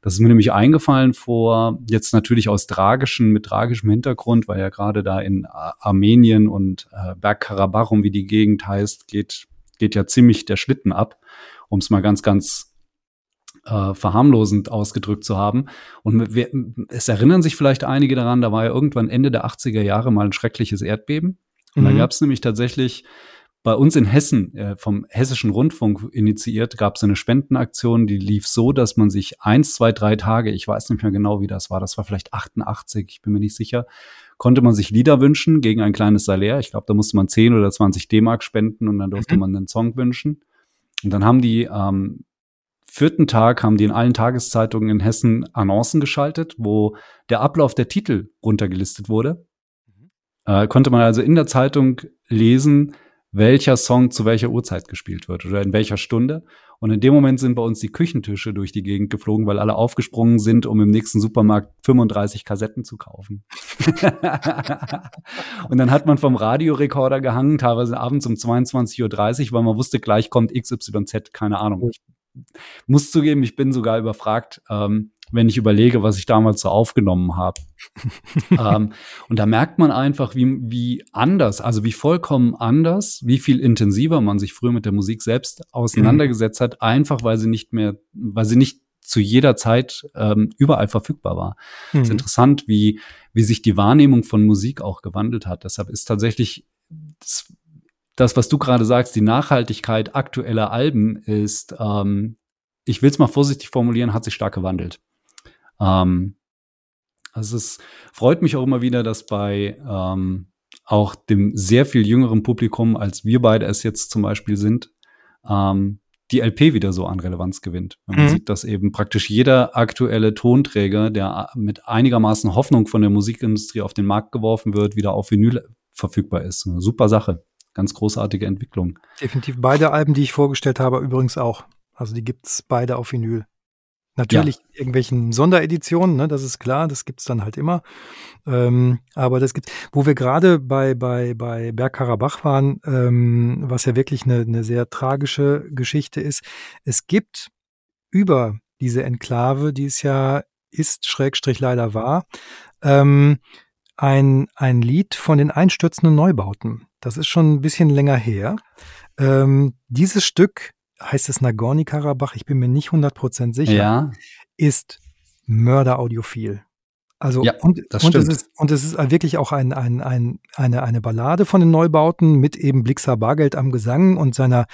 Das ist mir nämlich eingefallen vor, jetzt natürlich aus tragischen, mit tragischem Hintergrund, weil ja gerade da in Armenien und äh, Bergkarabarum, wie die Gegend heißt, geht, geht ja ziemlich der Schlitten ab, um es mal ganz, ganz äh, verharmlosend ausgedrückt zu haben. Und wir, es erinnern sich vielleicht einige daran, da war ja irgendwann Ende der 80er Jahre mal ein schreckliches Erdbeben. Und mhm. da gab es nämlich tatsächlich bei uns in Hessen, äh, vom Hessischen Rundfunk initiiert, gab es eine Spendenaktion, die lief so, dass man sich eins, zwei, drei Tage, ich weiß nicht mehr genau, wie das war, das war vielleicht 88, ich bin mir nicht sicher, konnte man sich Lieder wünschen gegen ein kleines Salär. Ich glaube, da musste man 10 oder 20 D-Mark spenden und dann durfte mhm. man einen Song wünschen. Und dann haben die ähm, vierten Tag haben die in allen Tageszeitungen in Hessen Annoncen geschaltet, wo der Ablauf der Titel runtergelistet wurde. Mhm. Äh, konnte man also in der Zeitung lesen, welcher Song zu welcher Uhrzeit gespielt wird oder in welcher Stunde. Und in dem Moment sind bei uns die Küchentische durch die Gegend geflogen, weil alle aufgesprungen sind, um im nächsten Supermarkt 35 Kassetten zu kaufen. [LAUGHS] und dann hat man vom Radiorekorder gehangen, teilweise abends um 22.30 Uhr, weil man wusste, gleich kommt XYZ, keine Ahnung. Ich muss zugeben, ich bin sogar überfragt, ähm, wenn ich überlege, was ich damals so aufgenommen habe. [LAUGHS] ähm, und da merkt man einfach, wie, wie anders, also wie vollkommen anders, wie viel intensiver man sich früher mit der Musik selbst auseinandergesetzt hat, einfach weil sie nicht mehr, weil sie nicht zu jeder Zeit ähm, überall verfügbar war. Mhm. Es ist interessant, wie, wie sich die Wahrnehmung von Musik auch gewandelt hat. Deshalb ist tatsächlich das, das was du gerade sagst, die Nachhaltigkeit aktueller Alben ist, ähm, ich will es mal vorsichtig formulieren, hat sich stark gewandelt. Ähm, also es freut mich auch immer wieder, dass bei ähm, auch dem sehr viel jüngeren Publikum, als wir beide es jetzt zum Beispiel sind, ähm, die LP wieder so an Relevanz gewinnt. Man mhm. sieht, dass eben praktisch jeder aktuelle Tonträger, der mit einigermaßen Hoffnung von der Musikindustrie auf den Markt geworfen wird, wieder auf Vinyl verfügbar ist. Eine super Sache. Ganz großartige Entwicklung. Definitiv beide Alben, die ich vorgestellt habe, übrigens auch. Also die gibt's beide auf Vinyl. Natürlich ja. irgendwelchen Sondereditionen, ne, das ist klar, das gibt's dann halt immer. Ähm, aber das gibt, wo wir gerade bei, bei, bei Bergkarabach waren, ähm, was ja wirklich eine, eine sehr tragische Geschichte ist, es gibt über diese Enklave, die es ja ist, Schrägstrich leider war, ähm, ein, ein Lied von den einstürzenden Neubauten. Das ist schon ein bisschen länger her. Ähm, dieses Stück heißt es Nagorny-Karabach, ich bin mir nicht 100% sicher, ja. ist Mörder-Audiophil. Also ja, und, und, es ist, und es ist wirklich auch ein, ein, ein, eine, eine Ballade von den Neubauten mit eben Blixer Bargeld am Gesang und seiner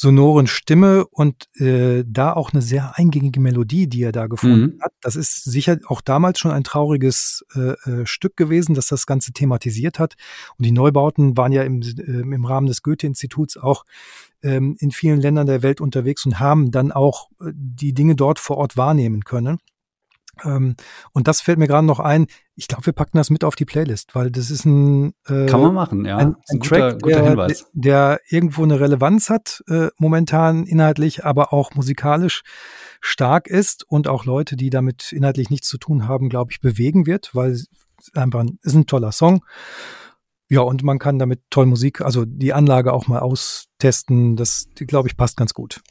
sonoren Stimme und äh, da auch eine sehr eingängige Melodie, die er da gefunden mhm. hat. Das ist sicher auch damals schon ein trauriges äh, äh, Stück gewesen, das das Ganze thematisiert hat. Und die Neubauten waren ja im, äh, im Rahmen des Goethe-Instituts auch ähm, in vielen Ländern der Welt unterwegs und haben dann auch äh, die Dinge dort vor Ort wahrnehmen können. Ähm, und das fällt mir gerade noch ein. Ich glaube, wir packen das mit auf die Playlist, weil das ist ein äh, kann man machen, ja. Ein, ein, ein Track, guter, guter Hinweis. Der, der, irgendwo eine Relevanz hat äh, momentan inhaltlich, aber auch musikalisch stark ist und auch Leute, die damit inhaltlich nichts zu tun haben, glaube ich, bewegen wird, weil es einfach ein, ist ein toller Song. Ja, und man kann damit toll Musik, also die Anlage auch mal austesten. Das, glaube ich, passt ganz gut.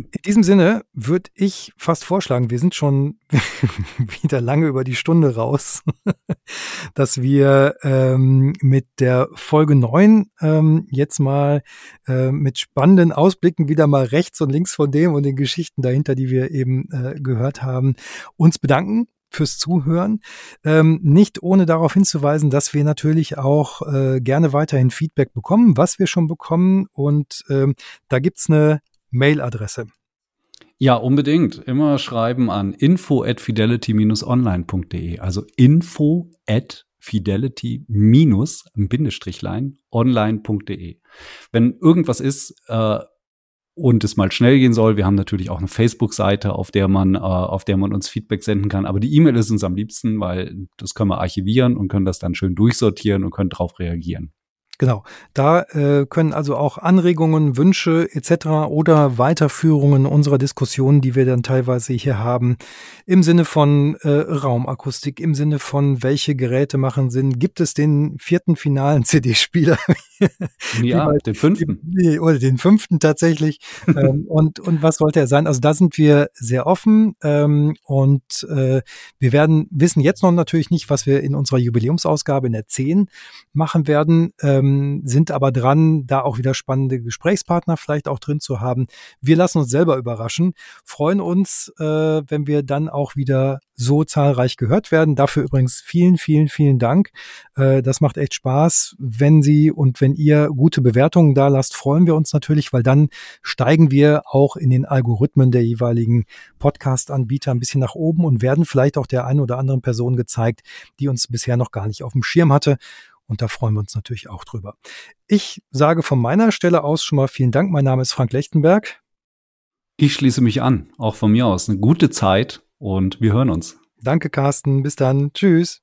In diesem Sinne würde ich fast vorschlagen, wir sind schon [LAUGHS] wieder lange über die Stunde raus, [LAUGHS] dass wir ähm, mit der Folge 9 ähm, jetzt mal äh, mit spannenden Ausblicken wieder mal rechts und links von dem und den Geschichten dahinter, die wir eben äh, gehört haben, uns bedanken fürs Zuhören. Ähm, nicht ohne darauf hinzuweisen, dass wir natürlich auch äh, gerne weiterhin Feedback bekommen, was wir schon bekommen. Und ähm, da gibt's eine Mailadresse. Ja, unbedingt. Immer schreiben an info at fidelity-online.de. Also info at fidelity minus Bindestrichlein online.de. Wenn irgendwas ist, äh, und es mal schnell gehen soll. Wir haben natürlich auch eine Facebook-Seite, auf der man, äh, auf der man uns Feedback senden kann. Aber die E-Mail ist uns am liebsten, weil das können wir archivieren und können das dann schön durchsortieren und können darauf reagieren. Genau. Da äh, können also auch Anregungen, Wünsche etc. oder Weiterführungen unserer Diskussionen, die wir dann teilweise hier haben, im Sinne von äh, Raumakustik, im Sinne von welche Geräte machen Sinn, gibt es den vierten finalen [LAUGHS] CD-Spieler? ja, den fünften. Die, oder den fünften tatsächlich. [LAUGHS] ähm, und, und was sollte er sein? Also da sind wir sehr offen ähm, und äh, wir werden wissen jetzt noch natürlich nicht, was wir in unserer Jubiläumsausgabe in der 10 machen werden. Ähm, ähm, sind aber dran, da auch wieder spannende Gesprächspartner vielleicht auch drin zu haben. Wir lassen uns selber überraschen, freuen uns, äh, wenn wir dann auch wieder so zahlreich gehört werden. Dafür übrigens vielen, vielen, vielen Dank. Äh, das macht echt Spaß. Wenn Sie und wenn ihr gute Bewertungen da lasst, freuen wir uns natürlich, weil dann steigen wir auch in den Algorithmen der jeweiligen Podcast-Anbieter ein bisschen nach oben und werden vielleicht auch der einen oder anderen Person gezeigt, die uns bisher noch gar nicht auf dem Schirm hatte. Und da freuen wir uns natürlich auch drüber. Ich sage von meiner Stelle aus schon mal vielen Dank. Mein Name ist Frank Lechtenberg. Ich schließe mich an, auch von mir aus. Eine gute Zeit und wir hören uns. Danke, Carsten. Bis dann. Tschüss.